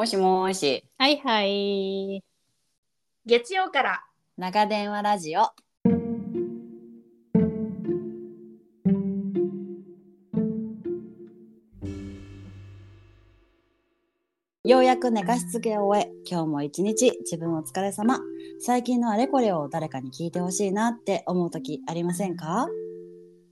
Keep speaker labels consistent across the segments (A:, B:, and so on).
A: もしもーし。
B: はいはい。
C: 月曜から
A: 長電話ラジオ。ようやく寝かしつけを終え、今日も一日自分お疲れ様。最近のあれこれを誰かに聞いてほしいなって思う時ありませんか？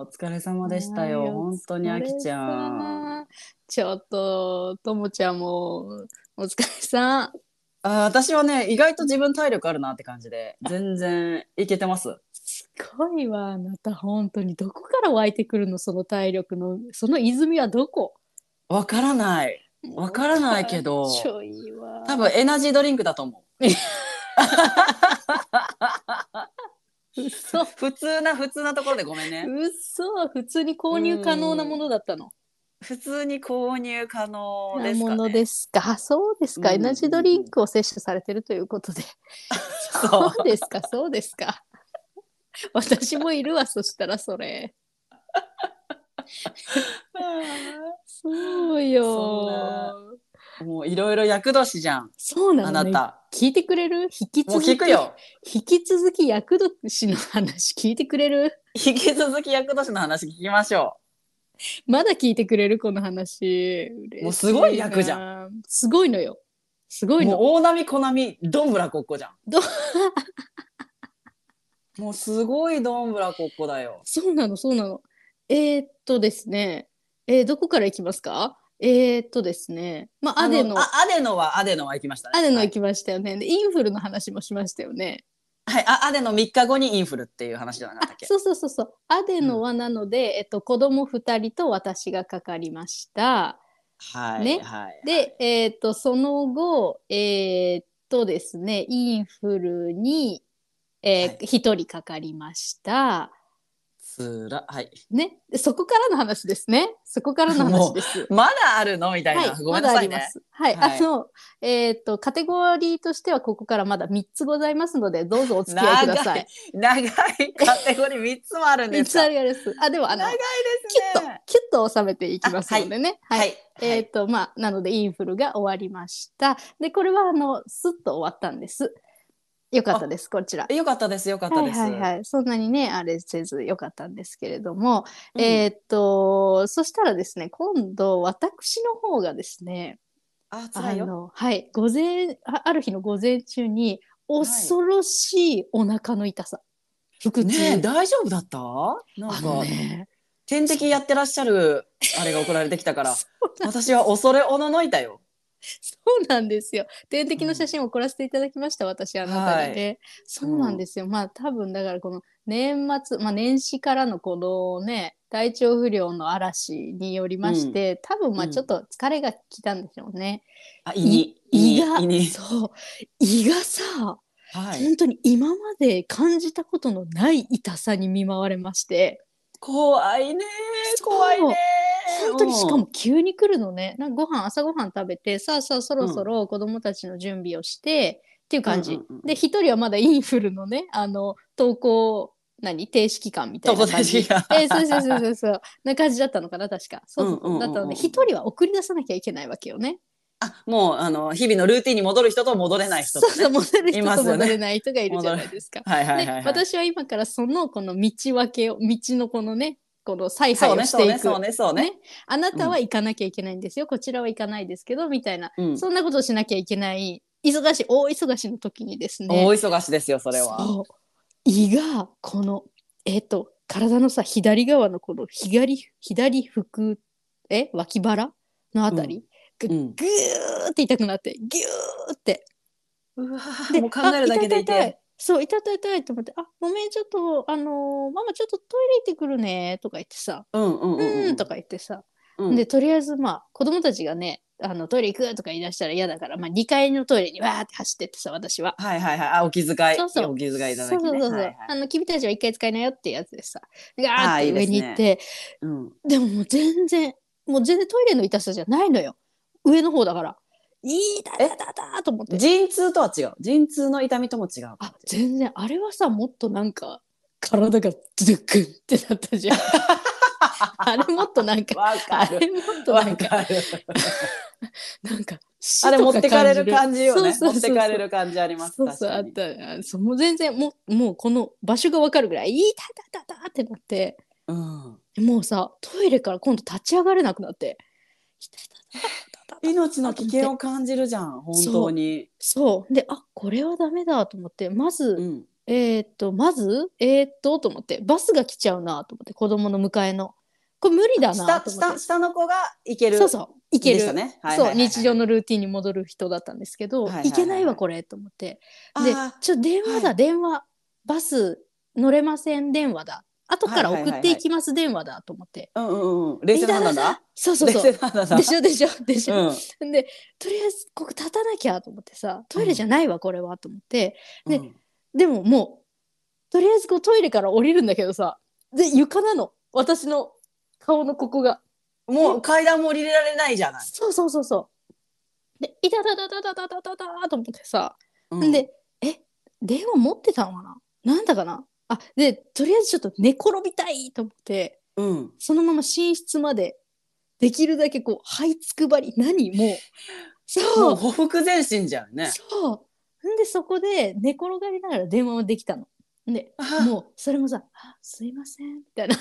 A: お疲れ様でしたよ。
B: はい
A: 本当にあきちゃん。
B: ちょっと、ともちゃんも、お疲れさん。
A: あー私はね、意外と自分体力あるなって感じで、全然いけてます。
B: すごいわ、あなた、本当に。どこから湧いてくるの、その体力の。その泉はどこ？
A: わからない。わからないけど
B: ちょいわ。
A: 多分エナジードリンクだと思う。
B: 嘘。
A: 普通な、普通なところでごめんね。
B: 嘘。普通に購入可能なものだったの。
A: 普通に購入可能
B: な
A: ですかね。
B: ものですか。あそうですか。
A: うん
B: エナジードリンクを摂取されてるということで。
A: そう
B: ですか、そうですか。私もいるわ、そしたらそれ。そうよ。
A: もういろいろ役年じゃん。
B: そうなのね。
A: あなた。
B: 聞いてくれる？引き
A: もう
B: 続き。
A: 聞くよ。
B: 引き続き役年の話？聞いてくれる？
A: 引き続き役年の話聞きましょ
B: まだ聞いてくれるこの話？
A: もうすごい役じ
B: ゃん。すごいのよ。すご
A: う。
B: いの。
A: もう大波小波、どんぶらこっこじゃん。
B: ど
A: もうすごいどんぶらこっこだよ。
B: そうなの、そうなの。えー、っとですね。えーどこから行きますか？えー、っとですね。まあ、アデノ。
A: あアデノはアデノは行きましたね。はい
B: アデノ行きましたよね。で、インフルの話もしましたよね。
A: はい、あアデノ3日後にインフルっていう話じゃなかったっけ？
B: そうそうそうそう。アデノはなので、えっと、子供2人と私がかかりました。
A: はい、
B: ね
A: はい、
B: で、えっと、その後、えーっとですね、インフルに、えー
A: はい
B: 1人かかりました。
A: つらはい
B: ね。でそこからの話ですね。そこからの話です。
A: まだあるの？みたいな、
B: はい、
A: ごめんなさいね
B: まだあります。はい、
A: はい
B: あの、えっ、と、カテゴリーとしてはここからまだ3つございますので、どうぞお付き合いください。
A: 長いカテゴリー3つもあるんで
B: 3
A: すか？
B: つあります。あ、でも、あの、
A: 長い
B: キ
A: です
B: ュッと
A: ね、
B: キュッと収めていきますのでね。
A: はい、
B: えっ、と、まあ、なので、インフルが終わりました。で、これは、あの、スッと終わったんです。よかったです、こちら。
A: よかったですよかった
B: はい
A: です、
B: はいはい。そんなにね、あれせずよかったんですけれども、
A: うん。
B: えっと、そしたらですね、今度、私の方がですね、
A: あ辛い
B: はい、午前、あある日の午前中に、恐ろしいお腹の痛さ。腹痛。
A: ねえ大丈夫だった？なん
B: あ
A: か、
B: のね、
A: 点滴やってらっしゃるあれが送られてきたから。私は恐れおののいたよ
B: そうなんですよ。点滴の写真を送らせていただきました、私、あなたにね。そうなんですよ。まあ、多分だから、この年末、まあ、年始からのこのね、体調不良の嵐によりまして、多分まあ
A: うん
B: ちょっと疲れがきたんでしょうね。
A: あ胃に
B: 胃が、そう、胃がさ、
A: はい
B: 本当に今まで感じたことのない痛さに見舞われまして、
A: 怖いね怖いね
B: 本当にしかも急に来るのね。なんかご飯朝ご飯食べてさあさあそろそろ子供たちの準備をして、っていう感じ。
A: うんうんうん
B: で一人はまだインフルのねあの登校何？停止期間みたいな感じ。えーそうそうそうそうそうな感じだったのかな確か。そうそう
A: うんうんうんうん
B: だったので一人は送り出さなきゃいけないわけよね。
A: あもうあの日々のルーティンに戻る人と戻れない人と、ね、
B: そうそう戻る人と戻れない人がいるじゃないですか。
A: はいはいはい、はい、
B: で私は今からそのこの道分けを道のこのねこの采配をしていく。
A: ねそうねそうね。
B: ね。あなたは行かなきゃいけないんですよ、こちらは行かないですけどみたいな、
A: うん。
B: そんなことをしなきゃいけない。忙しい大忙しの時にですね。
A: 大忙しですよそれは。
B: 胃がこのえっ、と体のさ左側のこの左左腹え？脇腹のあたり、が
A: うん。
B: ぐーって痛くなってギューって。
A: うわ
B: で
A: もう考えるだけで
B: 痛いそう痛い痛い痛いと思って「あごめんちょっとあのーママちょっとトイレ行ってくるね」とか言ってさ「
A: うんうん
B: う
A: うん
B: ん」とか言ってさ、
A: うん
B: でとりあえずまあ子供たちがねあのトイレ行くとか言い出したら嫌だから、まあ、2階のトイレにわーって走ってってさ私は。
A: はいはいはい。あ、お気遣い。
B: そうそう
A: お気遣いいただきね。
B: そうそうそうそう、
A: はいはい
B: あの君たちは1回使いなよってやつでさガ
A: あー
B: ーって上に行って
A: うん。
B: でももう全然もう全然トイレの痛さじゃないのよ上の方だからいいだだだだと思って
A: 陣痛とは違う。陣痛の痛みとも違う。
B: あ全然あれはさもっとなんか体がドゥックンってなったじゃん あれもっとなんか。あれもっと
A: わ
B: なんか。なんか
A: あれ持ってかれる感じよね。
B: そうそうそうそう
A: 持ってかれる感じあります。
B: そうそうあったあそうもう全然もうもうこの場所がわかるぐらい「いいたたたた」ってなって
A: うん。
B: もうさトイレから今度立ち上がれなくなって「いたたた」
A: 命の危険を感じるじゃん。本当に。
B: そう。であこれはダメだと思ってまず、
A: うん。
B: えーっとまずえーっとと思ってバスが来ちゃうなと思って子供の迎えの。これ無理だな
A: 下
B: と思って。
A: 下下の子が行ける。
B: そうそう。いける。
A: ね。はいはい
B: そう日常のルーティンに戻る人だったんですけど、
A: はいはいはい
B: い。けないわこれと思って。で
A: あ
B: ちょ電話だ、
A: はい。
B: 電話。バス乗れません電話だ後から送っていきます電話だと思って、
A: ーうんうんうん。冷静な判断だ？
B: そうそうそう。でしょでしょでしょ、
A: うん。
B: でとりあえずここ立たなきゃと思ってさトイレじゃないわこれはと思って。で
A: うん。
B: でももうとりあえずこうトイレから降りるんだけどさ。で床なの。私の顔のここが。
A: もう階段も降りられないじゃない。
B: そうそうそうそう。でいたたたたたたたたたと思ってさ、
A: うん、
B: でえ電話持ってたのかな？なんだかな？あでとりあえずちょっと寝転びたいと思って
A: うん。
B: そのまま寝室までできるだけこう這いつくばり何もう
A: も
B: そうう
A: ほふく前進じゃんね。
B: そう。んでそこで寝転がりながら電話もできたの。で
A: あ
B: もうそれもさ「あすいません」みたいな。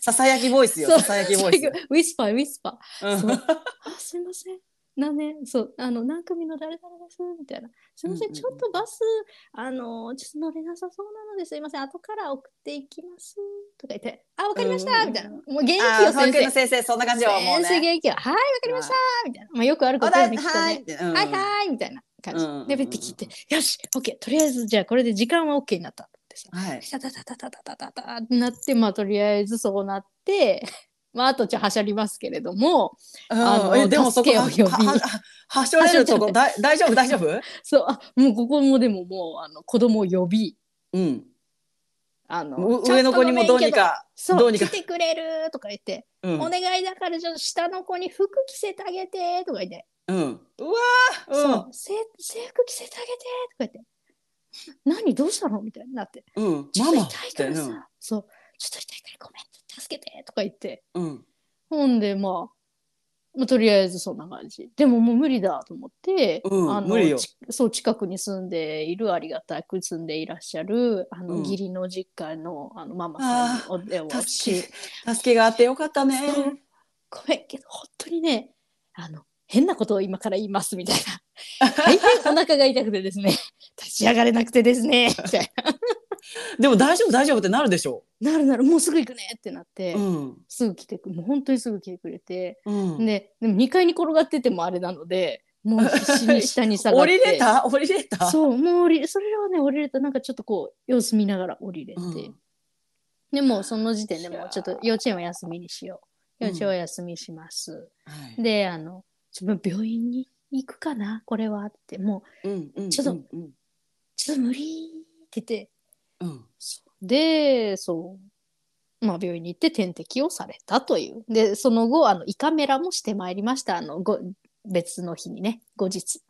A: ささやきボイスよ。
B: そう
A: ささやきボイス。
B: ウィスパーウィスパー。
A: うん
B: そうあすいません。何年そう。あの何組の誰々ですみたいな。すいません、ちょっとバスあのちょっと乗れなさそうなのですいません。後から送っていきますとか言ってあわかりました、みたいな。もう元気よ先生。
A: 先生そんな感じよ。もう
B: 先生
A: ね。
B: 元気よ。はいわかりましたみたいな。まあよくあることよねきっとね。
A: はい。うん。
B: はいはいみたいな感じ、で、ベッて切って、よし、オッケー、とりあえず、じゃあこれで時間はオッケーになった
A: はい。
B: タタタタタタタタタってなって、まあ、とりあえずそうなって、まあ、あとじゃあはしゃりますけれども、あの
A: うんえでもそこははしょれるとこ だ大丈夫？大丈夫？
B: そう、あもうここもでももう、あの、子供を呼び、
A: うん。
B: あの、
A: う上の子にもどうにか
B: そう、
A: どうにか。
B: 来てくれるとか言って、
A: うん。
B: お願いだからちょっと下の子に服着せてあげてとか言って、
A: うん。うわー
B: そう、せ制服着せてあげてとか言って、何？どうしたの？みたいになって。
A: うん。うん。
B: ちょっと痛いからさ、そう、ちょっと痛いからごめん、助けてとか言って、
A: うん。
B: ほんで、まあ、まあ、とりあえずそんな感じ。でももう無理だと思って、
A: うん
B: あの
A: 無理よ
B: ちそう、近くに住んでいる、ありがたく住んでいらっしゃる、あの、
A: うん
B: 義理の実家のあのママさんにお電話をし、
A: 助けがあってよかったね。
B: ごめんけど、本当にね、あの、変なことを今から言いますみたいな。大変お腹が痛くてですね、立ち上がれなくてですね、みたいな。
A: でも大丈夫大丈夫ってなるでしょ。
B: なるなる、もうすぐ行くねってなって、
A: う。うん。
B: すぐ来てくもう本当にすぐ来てくれて、
A: うん。
B: ででも2階に転がっててもあれなのでもう必死に下に下がって。
A: 降りれた？降りれた？
B: そうもう降りそれはね降りれた。なんかちょっとこう様子見ながら降りれて、
A: うん。
B: でもうその時点でもうちょっと幼稚園は休みにしよう。
A: うん。
B: 幼稚園は休みします、
A: はい。
B: であのちょっと病院に行くかなこれはって。もう
A: うんうん
B: ちょっと
A: うんうん。
B: ちょっと無理って言って
A: うん
B: そうでそうまあ病院に行って点滴をされたというでその後あの胃カメラもしてまいりましたあのご別の日にね後日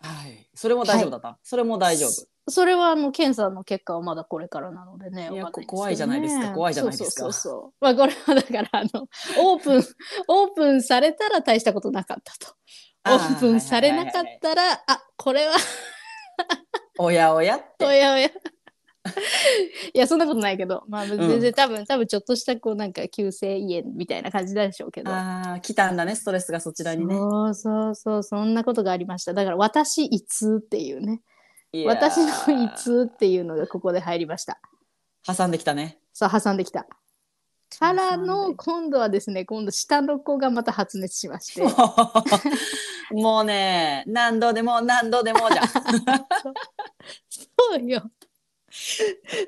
A: はい。それも大丈夫だった？それも大丈夫？
B: それはあの検査の結果はまだこれからなのでね。
A: いや
B: ね
A: 怖いじゃないですか怖いじゃないですか
B: そうそうそう。まあこれはだからあの オープンオープンされたら大したことなかったと。オ
A: あー
B: ープンされなかったらあこれは
A: おやおやって。
B: おやおや。いやそんなことないけど、まあ、全然、多分多分ちょっとしたこうなんか急性胃炎みたいな感じなんでしょうけど。
A: ああ、来たんだね、ストレスがそちらにね。
B: そうそうそうそんなことがありましただから私胃痛っていうね私の胃痛っていうのがここで入りました
A: 挟んできたね。
B: そう挟んできた。からの
A: で
B: 今度はですね今度下の子がまた発熱しまして
A: もうね、何度でも何度でもじゃん。
B: そうよ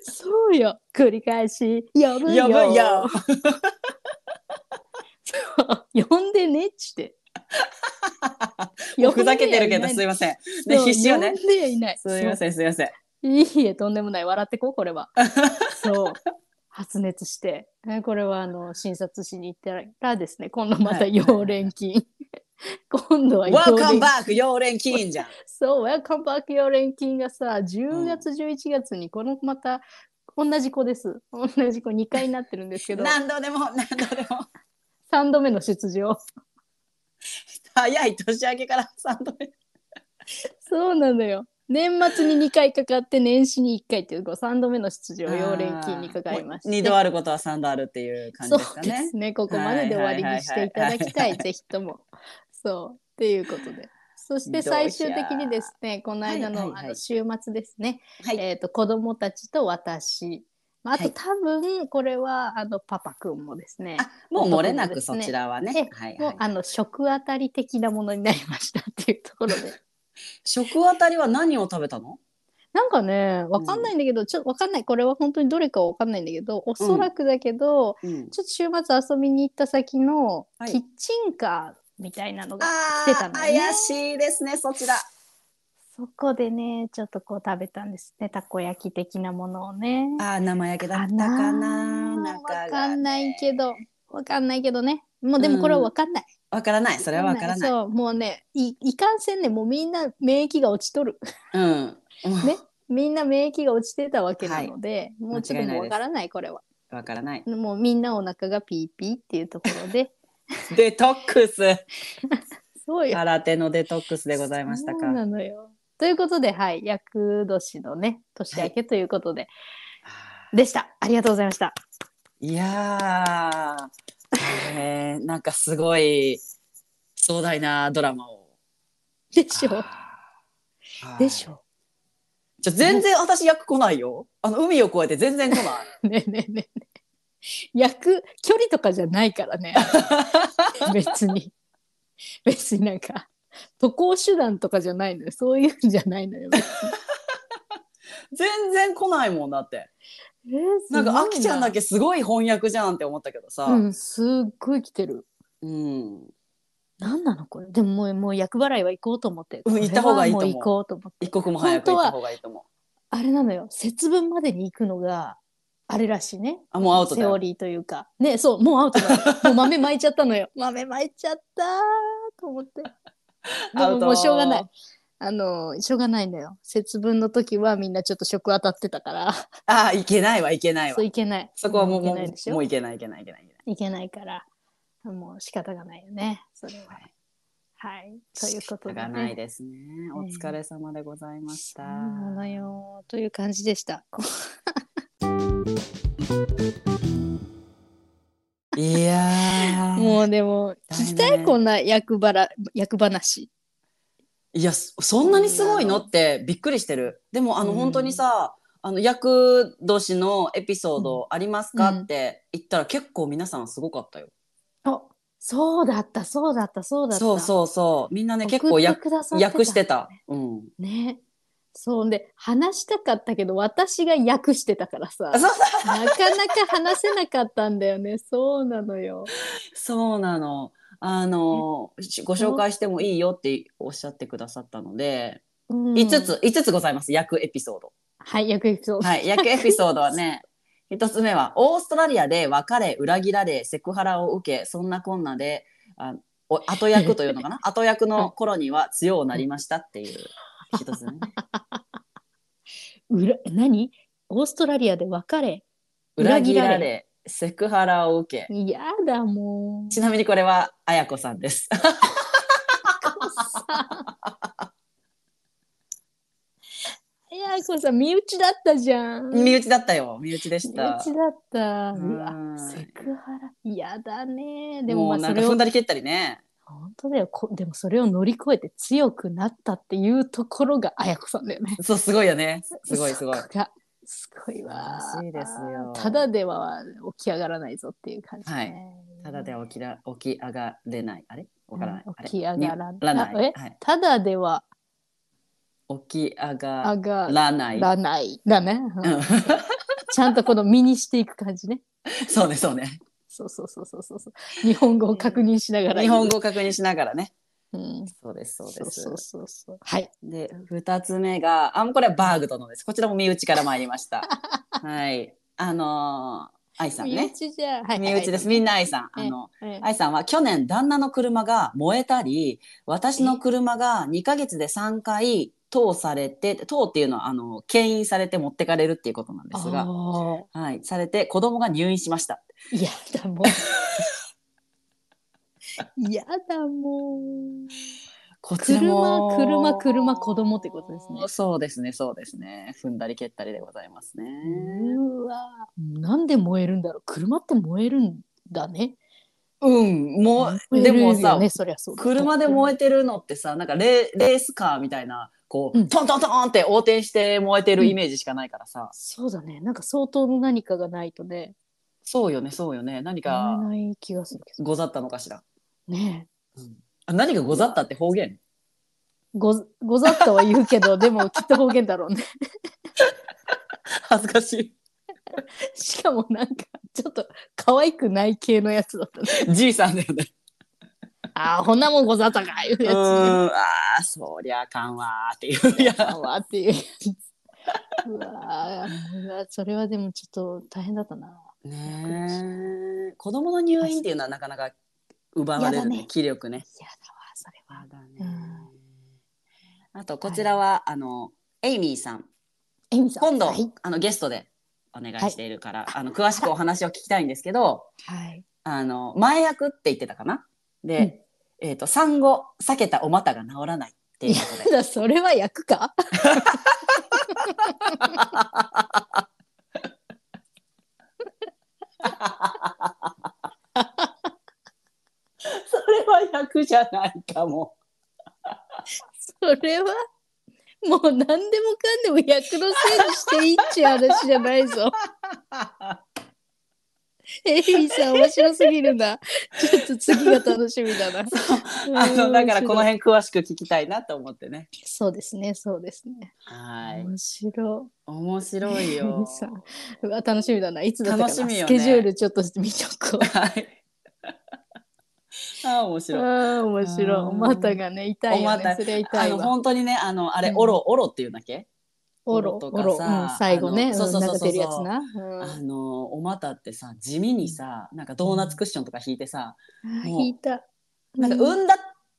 B: そうよ繰り返し呼ぶよ
A: 呼ぶよ。
B: 呼んでねっちって呼んで
A: ふざけてるけどすいません。ね、
B: そう
A: 必死よね。
B: 呼んではいない。
A: すいません、すいません。
B: いいえ、とんでもない。笑ってこう、これは。そう。発熱して、ねこれはあの診察しに行ったらですね、今度また
A: はい
B: 溶連菌。今度は溶
A: Welcome
B: 連
A: back! 溶連菌じゃん。
B: そう、ウェルカムバック溶連菌がさ、10月、11月にこのまた同じ子です。同じ子2回になってるんですけど、
A: 何度でも、何度でも。
B: 3度目の出場。
A: 早い年明けから3度目。
B: そうなのよ。年末に2回かかって年始に1回っていうこう3度目の出場溶連菌にかかりまして
A: 2度あることは3度あるっていう感じです
B: そう。ですねここまでで終わりにしていただきた
A: はいはいはいはい
B: いぜひともそうっていうことで。そして最終的にですねこの間の,、あの週末ですね、
A: はい。
B: えー、と子供たちと私。まああと
A: はい。
B: 多分これはあのパパくんもですね。
A: あもう漏れなくそちらはね。
B: え
A: はいはい、
B: もうあの食あたり的なものになりましたっていうところで。
A: 食あたりは何を食べたの？
B: なんかねわかんないんだけど、ちょっとわかんない。これは本当にどれかわかんないんだけどおそらくだけど、
A: うん、
B: ちょっと週末遊びに行った先の
A: はい。
B: キッチンカーみたいなのが
A: あ
B: 来てた
A: ー
B: のよね
A: 怪しいですねそちら。
B: そこでねちょっとこう食べたんですねたこ焼き的なものをね。
A: あー生焼けだったかな
B: わかんないけどわかんないけどねもうでもこれはわかんない。
A: わからないそれはわからない。
B: そうもうねいいかんせんねもうみんな免疫が落ちとる。
A: うん。
B: ねみんな免疫が落ちてたわけなので、もうちょっとわからないこれは。
A: わからない。
B: もうみんなお腹がピーピーっていうところで
A: デトックス。
B: そうよ。
A: 空手のデトックスでございましたか。
B: そうなのよ。ということで、はい、厄年のね、年明けということで、でした。ありがとうございました。
A: いやー、えー、なんかすごい壮大なドラマを。
B: でしょ
A: はい
B: でしょ
A: ちょ全然私役来ないよ。あの海を越えて全然来ない。
B: ねえねえねえねえ。役、距離とかじゃないからね。別に。別になんか、渡航手段とかじゃないのよ。そういうんじゃないのよ。別 に
A: 全然来ないもんだって。
B: えー
A: なんかあきちゃんだ
B: け。
A: けすごい翻訳じゃんって思ったけどさ。
B: うん、すっごい来てる。
A: うん。
B: なんなのこれ。でももう、もう役払いは行こうと思って。
A: うん行った方がいいと思
B: う行こうと思って
A: 一。刻も早く行った方がいいと思う。
B: あれなのよ節分までに行くのがあれらしいね。
A: あもうアウトだよ。
B: セオリーというか。ねそうもうアウトだ もう豆巻いちゃったのよ。豆巻いちゃったーと思って。で
A: アウト。
B: ももうしょうがない。あのしょうがないのよ。節分の時はみんなちょっと食当たってたから。
A: あいけないわいけないわ。
B: そう。いけない。
A: そこはもう
B: いけ
A: も
B: ないでしょ？
A: うもういけないいけないいけないいけない。
B: いけないから。もう仕方がないよねそれは。はい。ということで、
A: が
B: ね、
A: ないですね。お疲れ様でございました。
B: そうなのよという感じでした
A: いやー
B: もうでも聞きたい、こんな役払役話
A: いやそそんなにすごいのってびっくりしてる。でもあの
B: うん
A: 本当にさ、あの役年のエピソードありますか、
B: うん
A: って言ったら結構皆さんすごかったよ。
B: あそうだったそうだったそうだった
A: そうそうそうみんなね結構役
B: くださってた
A: 訳してた。うん。
B: ねそう。で話したかったけど私が訳してたからさ。なかなか話せなかったんだよね。そうなのよ。
A: そうなの。あのしご紹介してもいいよっておっしゃってくださったので、
B: うん。
A: 5つ5つございます。役エピソード。
B: はい役エピソード。
A: はい、役エピソードはね、一つ目は、オーストラリアで別れ、裏切られ、セクハラを受け、そんなこんなで、あお後役というのかな？後役の頃には強うなりましたっていう一つね。
B: 裏何？オーストラリアで別れ
A: 裏切られ、セクハラを受け。
B: やだもう
A: ちなみにこれは、あやこさんです。
B: いやこさ身内だったじゃん
A: 身内だったよ。身内でし
B: 身
A: た。
B: 内だったう
A: うん
B: わセクハラ嫌だねでも
A: もうなんか
B: まあそれを
A: 踏んだり蹴ったりね。
B: 本当だよこでもそれを乗り越えて強くなったっていうところが綾子さんだよね
A: そう、すごいよね。すごいすごい
B: そ。こがすごいわ
A: しいですよ
B: ただでは起き上がらないぞっていう感じね、
A: ただでは起きら起き上がれない。あれ？わからない。あれ？
B: 起き上がら
A: ない。
B: あえ？
A: はい。
B: ただでは
A: 起き上
B: 上
A: が
B: が
A: らない。
B: らないだね、うん
A: うん
B: ちゃんとこの身にしていく感じね
A: そうね、そうね。
B: そうそうそうそうそうそう。日本語を確認しながら。
A: 日本語を確認しながらね。
B: うん、
A: そうですそうです。
B: そうそうそう。はい。
A: で2つ目があこれはバーグ殿です。こちらも身内から参りました。はい。あのー愛さん
B: 身
A: ね
B: 内じゃ、はい、
A: 身内です。みんな愛さん。あの
B: はい。
A: 愛さんは去年旦那の車が燃えたり私の車が2ヶ月で3回通されて通っていうのはあの牽引されて持ってかれるっていうことなんですが、
B: あ
A: はい、されて子供が入院しました。
B: ーやだもう。やだもう。
A: こちらも
B: 車車車子供ってことですね。
A: そうですねそうですね。踏んだり蹴ったりでございますね、
B: うわ。なんで燃えるんだろう。車って燃えるんだね。
A: うんもうでもさ、車で燃えてるのってさなんかレレースカーみたいなこう、
B: うん。
A: トントントンって横転して燃えてるイメージしかないからさ、
B: そうだね。なんか相当の何かがないとね、
A: そうよねそうよね。何
B: 燃
A: か
B: えない気がするけど。
A: ござったのかしら、
B: ね
A: あ何がござったって方言？
B: ごござったは言うけど、でもきっと方言だろうね。
A: 恥ずかし
B: しかもなんかちょっと可愛くない系のやつだったね。
A: いじいさんだよね
B: ああ、こんなもんござったかいうやつね。
A: うーんあーそりゃあかんわーっていう いや
B: あわっていうやつ。うわそれはでもちょっと大変だったな。
A: ねえ子供の入院っていうのはなかなか奪われるね
B: ね
A: 気力ね
B: 嫌だわ、それは。
A: やだね
B: うん
A: あとこちらは、あのエイミーさん
B: えみさん。
A: 今度、
B: はい。
A: あのゲストでお願いしているから、あの詳しくお話を聞きたいんですけど
B: はい。
A: あの前役って言ってたかな？で、えっ、と産後避けたお股が治らないっていうことで
B: それは役か？
A: それは役じゃないかも。
B: それは？もう何でもかんでも役のせいにしていいっちゅう話じゃないぞ。エイミさん面白すぎるな。ちょっと次が楽しみだな。
A: あのだからこの
B: 辺。
A: 辺詳しく聞きたいなと思ってね。
B: そうですね、そうですね。
A: はい。
B: 面白
A: 面白い
B: い。エミ。さんうわ楽しみだな。いつだったかな？
A: 楽しみよね
B: スケジュールちょっと見とこう。
A: はい。あー面白い。
B: ああ、面白い。お股がね、痛いよね。それは痛
A: あの
B: いわ。
A: 本当にねあのあれ、
B: うん
A: オロオロっていうんだっけ？
B: おろ、
A: とかさ
B: うん、最後ね、
A: そうそうそうそう
B: うん
A: あのお股ってさ地味にさなんかドーナツクッションとか引いてさ、う
B: 引いた。
A: なんか
B: うん
A: 産んだ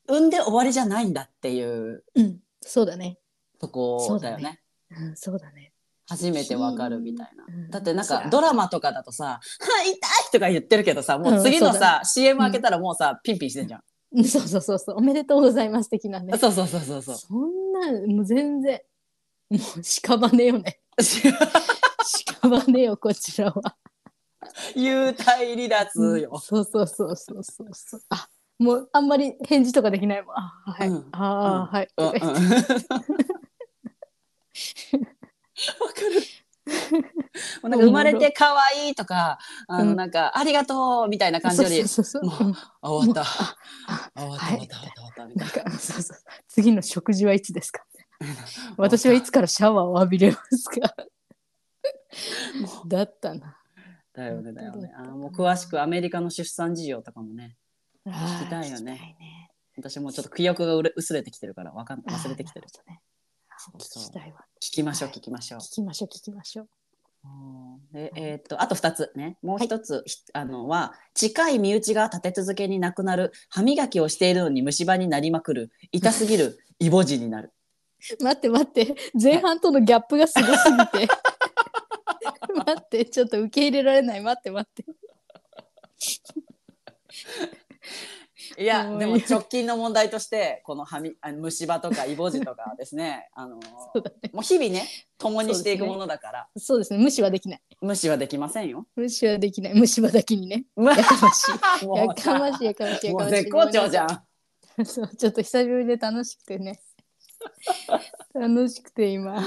A: 産んで終わりじゃないんだっていう
B: うん、そうだね。
A: とこ
B: そうだ
A: よね。
B: うん、そうだね。
A: 初めてわかるみたいな。
B: うん
A: だってなんかドラマとかだとさ「はい痛い!」とか言ってるけどさもう次の
B: うんそうだ
A: さ、CM 開けたらもうさ、ピンピンしてんじゃん。
B: うんそうそうそうそう、おめでとうございます的なね。
A: そうそうそうそうそう。
B: そんな、もう全然、もう屍よね。屍よ、こちらは。
A: 幽体離脱よ。
B: そうそうそうそうそうそう。あ、もうあんまり返事とかできないもん。あ、はい。
A: うん
B: あー、はい。
A: うんうん。わかる。なんか生まれて可愛いとか、あの
B: うん
A: なんかありがとうみたいな感じより、も
B: そうう。
A: あ終わった。終わった
B: はい
A: 終わった終わったみた
B: ないん
A: な。
B: かそうそう次の食事はいつですか？私はいつからシャワーを浴びれますか？だったな。
A: だよねだよね。あもう詳しくアメリカの出産事情とかもね、
B: 聞
A: 聞きたいよね。私もちょっと記憶がうれ薄れてきてるからわかん忘れてきてる。
B: 聞き
A: ましょう聞きましょう。
B: 聞きましょう、聞きましょう。
A: でえーっとあと2つね。もう一つ、ひあのは近い身内が立て続けに亡くなる歯磨きをしているのに虫歯になりまくる痛すぎるイボ痔になる
B: 待って待って、前半とのギャップがすごすぎて。待って、ちょっと受け入れられない。待って待って。
A: いやでも直近の問題としてこの歯みあの虫歯とかイボ痔とかですねあの
B: そうだね。
A: もう日々ね共にしていくものだから、
B: そうですね。無視はできない。
A: 無視はできませんよ。
B: 無視はできない。虫歯だけにね。
A: や
B: やかましい。やかましい、やかましい、やかましい。
A: もう絶好調じゃん。
B: そう、ちょっと久しぶりで楽しくてね。楽しくて今。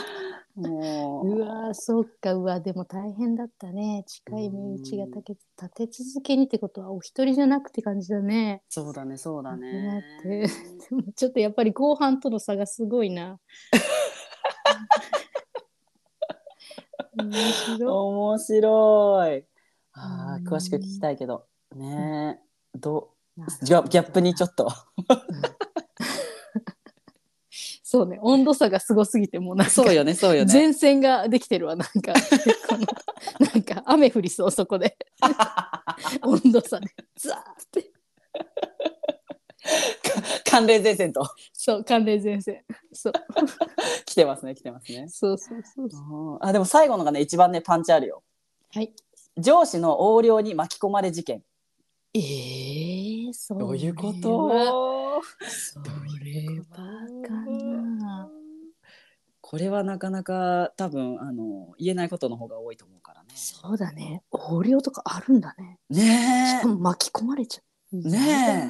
A: もう
B: うわー、そうか、うわ、でも大変だったね。近い身内が立て立て続けにってことはお一人じゃなくて感じだね。
A: そうだねそうだ
B: だ
A: ね。
B: でもちょっとやっぱり後半との差がすごいな。面白い
A: 面白い。あ詳しく聞きたいけどねえどギャギャップにちょっと
B: そうね。温度差がすごすぎてもうなんか
A: そうよねそうよね。
B: 前線ができてるわなんか。このなんか雨降りそうそこで。温度差でザーって。
A: 寒冷前線と。
B: そう寒冷前線。そう。
A: 来てますね来てますね。
B: そうそうそうそう。
A: あでも最後のがね一番ねパンチあるよ。
B: はい。
A: 上司の横領に巻き込まれ事件
B: えー、そう
A: どういうこと？
B: それはかな。
A: これはなかなか多分あの言えないことの方が多いと思うからね。
B: そうだね。横領とかあるんだね。し
A: ね
B: かも巻き込まれちゃう。
A: ねえ。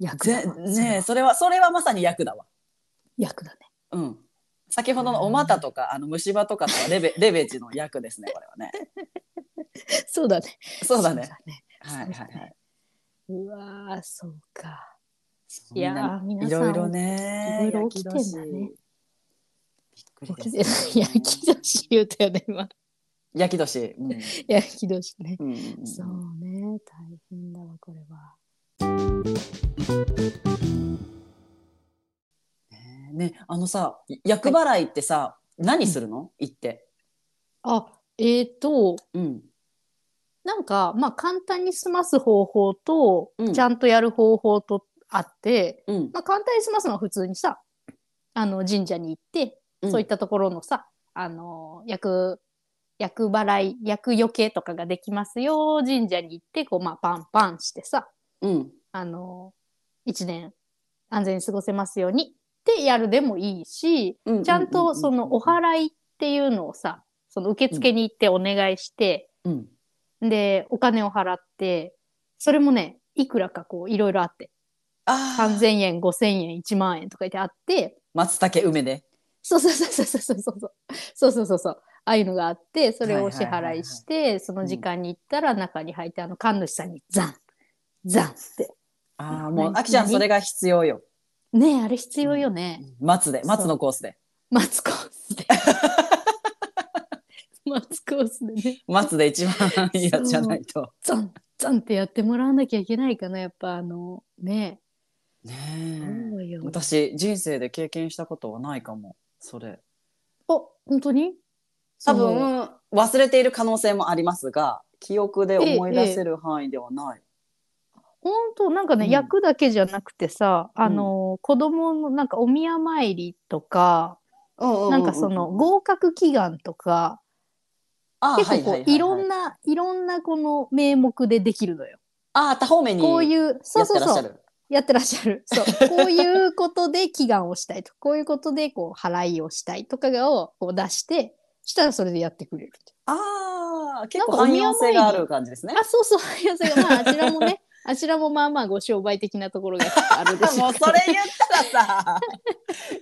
B: え役だわ。
A: ねえそれはそれはまさに役だわ。
B: 役だね。
A: うん。先ほどのお股とかあの虫歯とかとはレベレベチの役ですねこれは ね。
B: そうだね。
A: そうだね。
B: ね
A: はいはい。はい
B: うわーそうか。いや皆さん
A: いろいろね
B: いろいろ起きてんだね。
A: びっくりです。
B: 焼き年言うたよね今。
A: 焼き年。うん。
B: 焼き年ね。
A: うんうんうん。
B: そうね大変だわこれは。
A: ねあのさ厄払いってさ何するの？行って。
B: あえーと
A: うん
B: なんかまあ簡単に済ます方法と、
A: うん。
B: ちゃんとやる方法とあって、
A: うん。
B: まあ、簡単に済ますのは普通にさあの神社に行って、そういったところのさあの厄厄払い厄除けとかができますよ神社に行ってこう、まあ、パンパンしてさ
A: うん。
B: あの一年安全に過ごせますようにってやるでもいいし、
A: うん
B: ちゃんとそのお祓いっていうのをさその受付に行ってお願いして、
A: うん
B: で、お金を払って、それもね、いくらかこう、いろいろあって。
A: あ
B: 3000円、5000円、1万円とか言ってあって。
A: 松茸梅で。
B: そうそうそうそうそうそう。そうそうそうそう。ああいうのがあって、それをお支払いして、その時間に行ったら中に入って、あの、神主さんにザン、ザンって。
A: ああ、もう、あきちゃんそれが必要よ。
B: ねあれ必要よね。
A: 松で、松のコースで。
B: 松コースで。マツコースでね。
A: 松で一番いいやつじゃないと。
B: ザンザンってやってもらわなきゃいけないかな。やっぱあのね。
A: ね
B: え。
A: 私人生で経験したことはないかもそれ。
B: お本当に？
A: 多分。忘れている可能性もありますが記憶で思い出せる範囲ではない、
B: 本当なんかね、
A: うん。
B: 役だけじゃなくてさあの、子供のなんかお宮参りとか、なんかその合格祈願とか
A: あ
B: 結構こういろん
A: な
B: ないろんなこの名目でできるのよ。
A: あ多方面に
B: こういうそうそうそう
A: やってらっしゃる。
B: そう。こういうことで祈願をしたいと。こういうことでこう払いをしたいとかをこう出して、したらそれでやってくれる。
A: ああ結構汎用性がある感じですね
B: あ、そうそう。いや、それがまあ、あちらもね、あちらもまあまあご商売的なところがあるでしょ
A: もう
B: うから
A: それ言ったらさ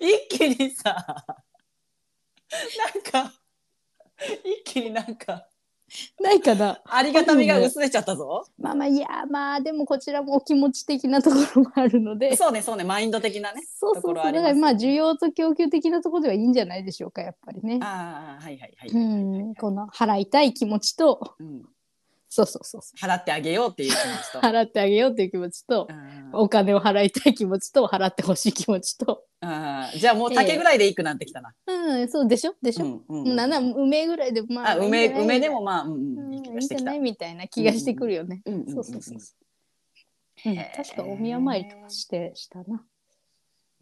A: 一気にさなんか 一気になんか
B: ないかな。
A: ありがたみが薄れちゃったぞ
B: まあまあ、いや、まあ、でもこちらもお気持ち的なところもあるので。
A: そうねそうねマインド的なねと
B: そうそうそう。だからまあ、需要と供給的なところではいいんじゃないでしょうか、やっぱりね。
A: ああはいはいはい、
B: うん、この払いたい気持ちと、
A: うん、
B: そうそうそうそ
A: 払ってあげようっていう気持ちと
B: う。払ってあげようっていう気持ちと、
A: うん
B: お金を払いたい気持ちと払ってほしい気持ちと。
A: あーじゃあもう竹ぐらいでいいくなってきたな。
B: うん、そうでしょ？でしょ、
A: うんうん
B: なんな梅ぐらいでまあ
A: あ梅梅でもまあ、うん
B: う
A: うんん、いい
B: い
A: 気がしてきた
B: いんじゃない。みたいな気がしてくるよね。
A: うんうんうんうん
B: そうそうそうそう。うん、
A: へー
B: 確かお宮参りとかしてしたな。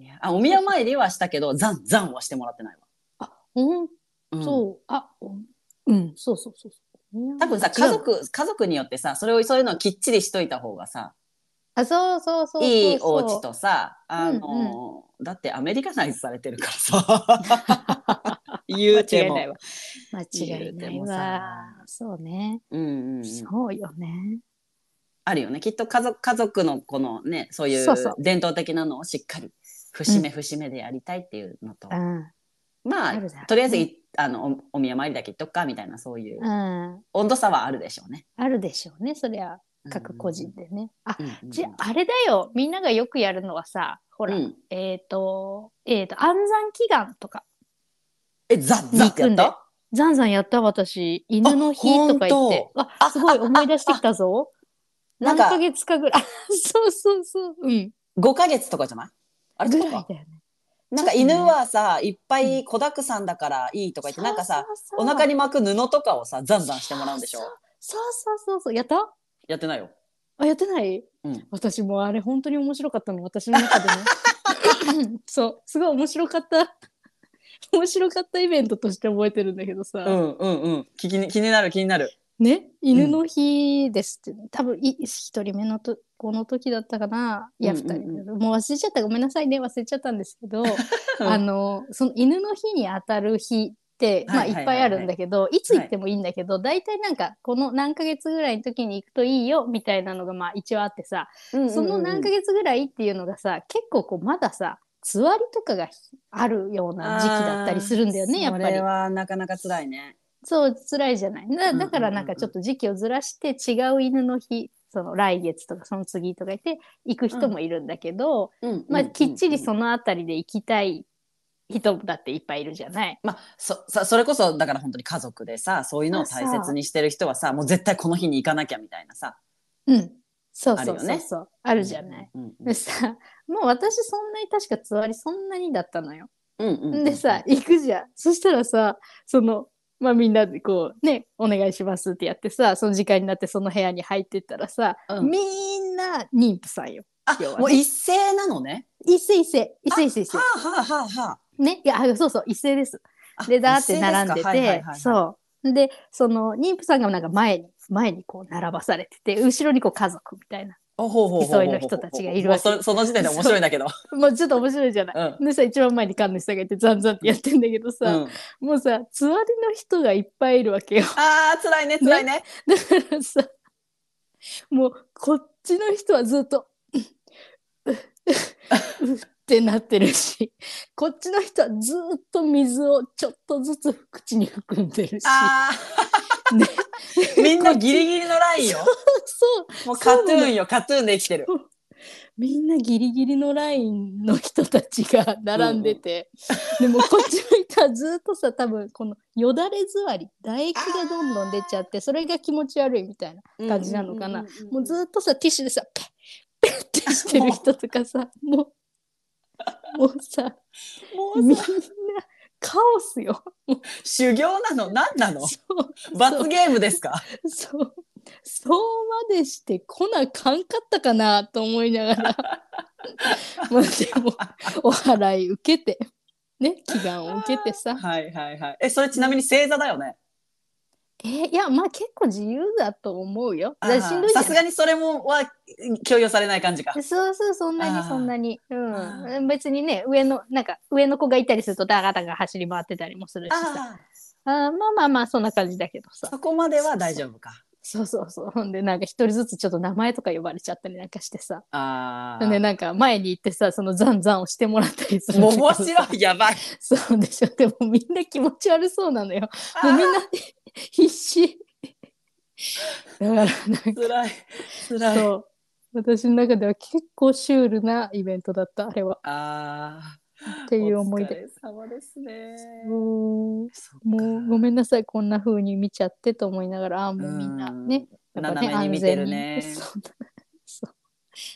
A: いやあお宮参りはしたけど、ザンザンはしてもらってないわ。
B: あ、ほん
A: うん
B: そう、あ、うん、そうそうそうそう。
A: 多分さ家族家族によってさそれをそういうのをきっちりしといた方がさ
B: あ、そうそうそう。
A: いいお家とさあの、
B: うん
A: だってアメリカナイズされてるからさ 言うても
B: 間違いないわ。間違いない
A: 言うてもさ
B: わ。そうね。
A: うんうんうん、
B: そうよね。
A: あるよねきっと家族家族のこのねそういう伝統的なのをしっかり節目節目でやりたいっていうのと、
B: うん。
A: まあとりあえずいあのおお宮参りだけ行っとくかみたいなそういう
B: うん。
A: 温度差はあるでしょうね。
B: あるでしょうね。そりゃ、各個人でね。あ、
A: うんうんうん
B: じゃあ、あれだよ。みんながよくやるのはさ、ほら、
A: うん
B: えっ、と、えっ、と、安産祈願とか。
A: えザッザッやった？
B: ざんざんやった私、犬の日とか言って。あすごい思い出してきたぞ。何ヶ月かぐらい。そうそうそう。うん。
A: 5ヶ月とかじゃない？あれ
B: ぐらいだよね。
A: なんか犬はさいっぱい子だくさんだからいいとか言ってなんかさお腹
B: に
A: に巻く布とかをさザンザンしてもらうんでしょ？
B: そうそうそうそう。やった？
A: やってないよ。
B: あやってない？
A: うん、
B: 私もあれ本当に面白かったの。私の中でね。そう。すごい面白かった。面白かったイベントとして覚えてるんだけどさ、
A: うんうんうん。気に気になる気になる。
B: ね？犬の日ですって、多分い一人目のとこの時だったかないや
A: うん
B: 二人目、もう忘れちゃった。ごめんなさいね。忘れちゃったんですけど あのその犬の日に当たる日って、まあ、
A: はい
B: っぱいあるんだけど、いつ行ってもいいんだけど、大体なんかこの何ヶ月ぐらいの時に行くといいよみたいなのがまあ一応あってさ、その何ヶ月ぐらいっていうのがさ結構こうまださつわりとかがあるような時期だったりするんだよねやっぱり。
A: それ。はなかなか辛いね。
B: そう辛いじゃない。だからなんかちょっと時期をずらして違う犬の日その来月とかその次とか言って行く人もいるんだけど、まあ、きっちりそ
A: の
B: のあたりで行きたい人だっていっぱいいるじゃない？
A: まあそさそれこそだから本当に家族でさそういうのを大切にしてる人はさもう絶対この日に行かなきゃみたいなさ
B: うん。そうそうそうそう。あるじゃない？。
A: うんうん
B: でさもう私そんなに確かつわりそんなにだったのよ。
A: うんうんうん
B: でさ行くじゃん。そしたらさそのまあみんなでこうねお願いしますってやってさその時間になってその部屋に入ってったらさ、
A: うん
B: みんな妊婦さんよ。
A: あ
B: ね
A: もう一斉なのね？
B: 一斉一斉一斉一斉一斉
A: はあはあはあはあ。
B: ねいやあそうそう一斉です。
A: あ
B: でだーって並んで
A: 一斉すかはいはいはいはい
B: てそうでその妊婦さんがなんか前に前にこう並ばされてて後ろにこう家族みたいな競いの人たちがいるわけ
A: そその時点で面白いんだけど。
B: もうちょっと面白いじゃない。
A: うん
B: でさ一番前に神主さんがいてザンザンってやってんだけどさ、
A: うん
B: もうさつわりの人がいっぱいいるわけよ。
A: ああ辛いね辛いね。
B: だからさもうこっちの人はずっとってなってるしこっちの人はずっと水をちょっとずつ口に含んでるし。
A: あ
B: ね、
A: あ みんなギリギリのラインよ。
B: そう
A: もうカトゥーンよ。カトゥーンで生きてる。
B: みんなギリギリのラインの人たちが並んでて、でもこっちの人はずっとさ多分このよだれ座り唾液がどんどん出ちゃってそれが気持ち悪いみたいな感じなのかな、もうずっとさティッシュでさペッペッってしてる人とかさもうもうさ
A: もうさ
B: カオスよ。
A: 修行なの？何なの？罰ゲームですか？
B: そうそうまでしてこなかんかったかなと思いながら まあでもお祓い受けてね祈願を受けてさ
A: はいはいはい。えそれちなみに星座だよね？
B: えーいやまあ結構自由だと思うよ。
A: あ
B: だからしんどいじゃん。
A: ーさすがにそれもは強要されない感じか。
B: そうそうそんな
A: あー。
B: にそんなに、
A: あ
B: うん、別にね上のなんか上の子がいたりするとダガダガ走り回ってたりもするしさ。
A: あ
B: あーまあまあまあそんな感じだけどさ。
A: あそこまでは大丈夫か。
B: そうそう。そうほんでなんか一人ずつちょっと名前とか呼ばれちゃったりなんかしてさ。
A: あ
B: でなんか前に行ってさそのザンザンをしてもらったりするんだけど
A: 面
B: さ
A: 白い。やばい。
B: そうでしょ。でもみんな気持ち悪そうなのよ。もうみんな必死。だからなんか
A: 辛い辛い。
B: そう。私の中では結構シュールなイベントだったあれは。
A: ああ。
B: っていう思い出。
A: おですね。
B: もう。もうごめんなさいこんな風に見ちゃってと思いながらあーもうみんなね。やっぱ
A: 斜めに見てるね。
B: そう。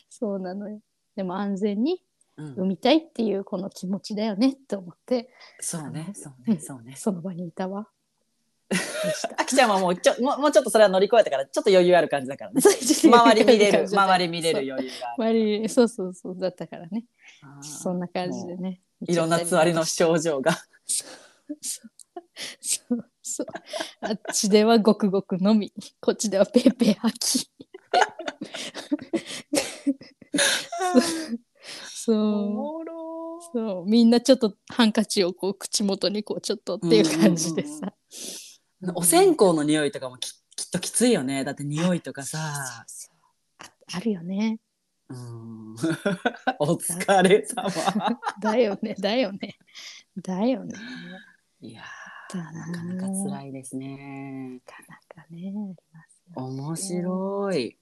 B: そうなのよ。でも安全に
A: うん。
B: 産みたいっていうこの気持ちだよねって思って。
A: そうねそう
B: うん。
A: ねそうね。
B: その場にいたわ。
A: あきちゃんはもうちょもうもうちょっとそれは乗り越えたからちょっと余裕ある感じだからね。周り見れる周り見れる余裕が。
B: 周りそうそうそうだったからね。そんな感じでね。
A: いろんなつわりの症状が。
B: そうそうあっちではごくごくのみ。こっちではペーペー吐き。そう。そう。みんなちょっとハンカチをこう口元にこうちょっとっていう感じでさ、
A: お線香の匂いとかもききっときついよね。だって匂いとかさ。
B: ああるよね
A: うん お疲れ様。
B: だよねだよねだよね
A: いやなかなか辛いですね。
B: なかなかねありますよ
A: 面白い。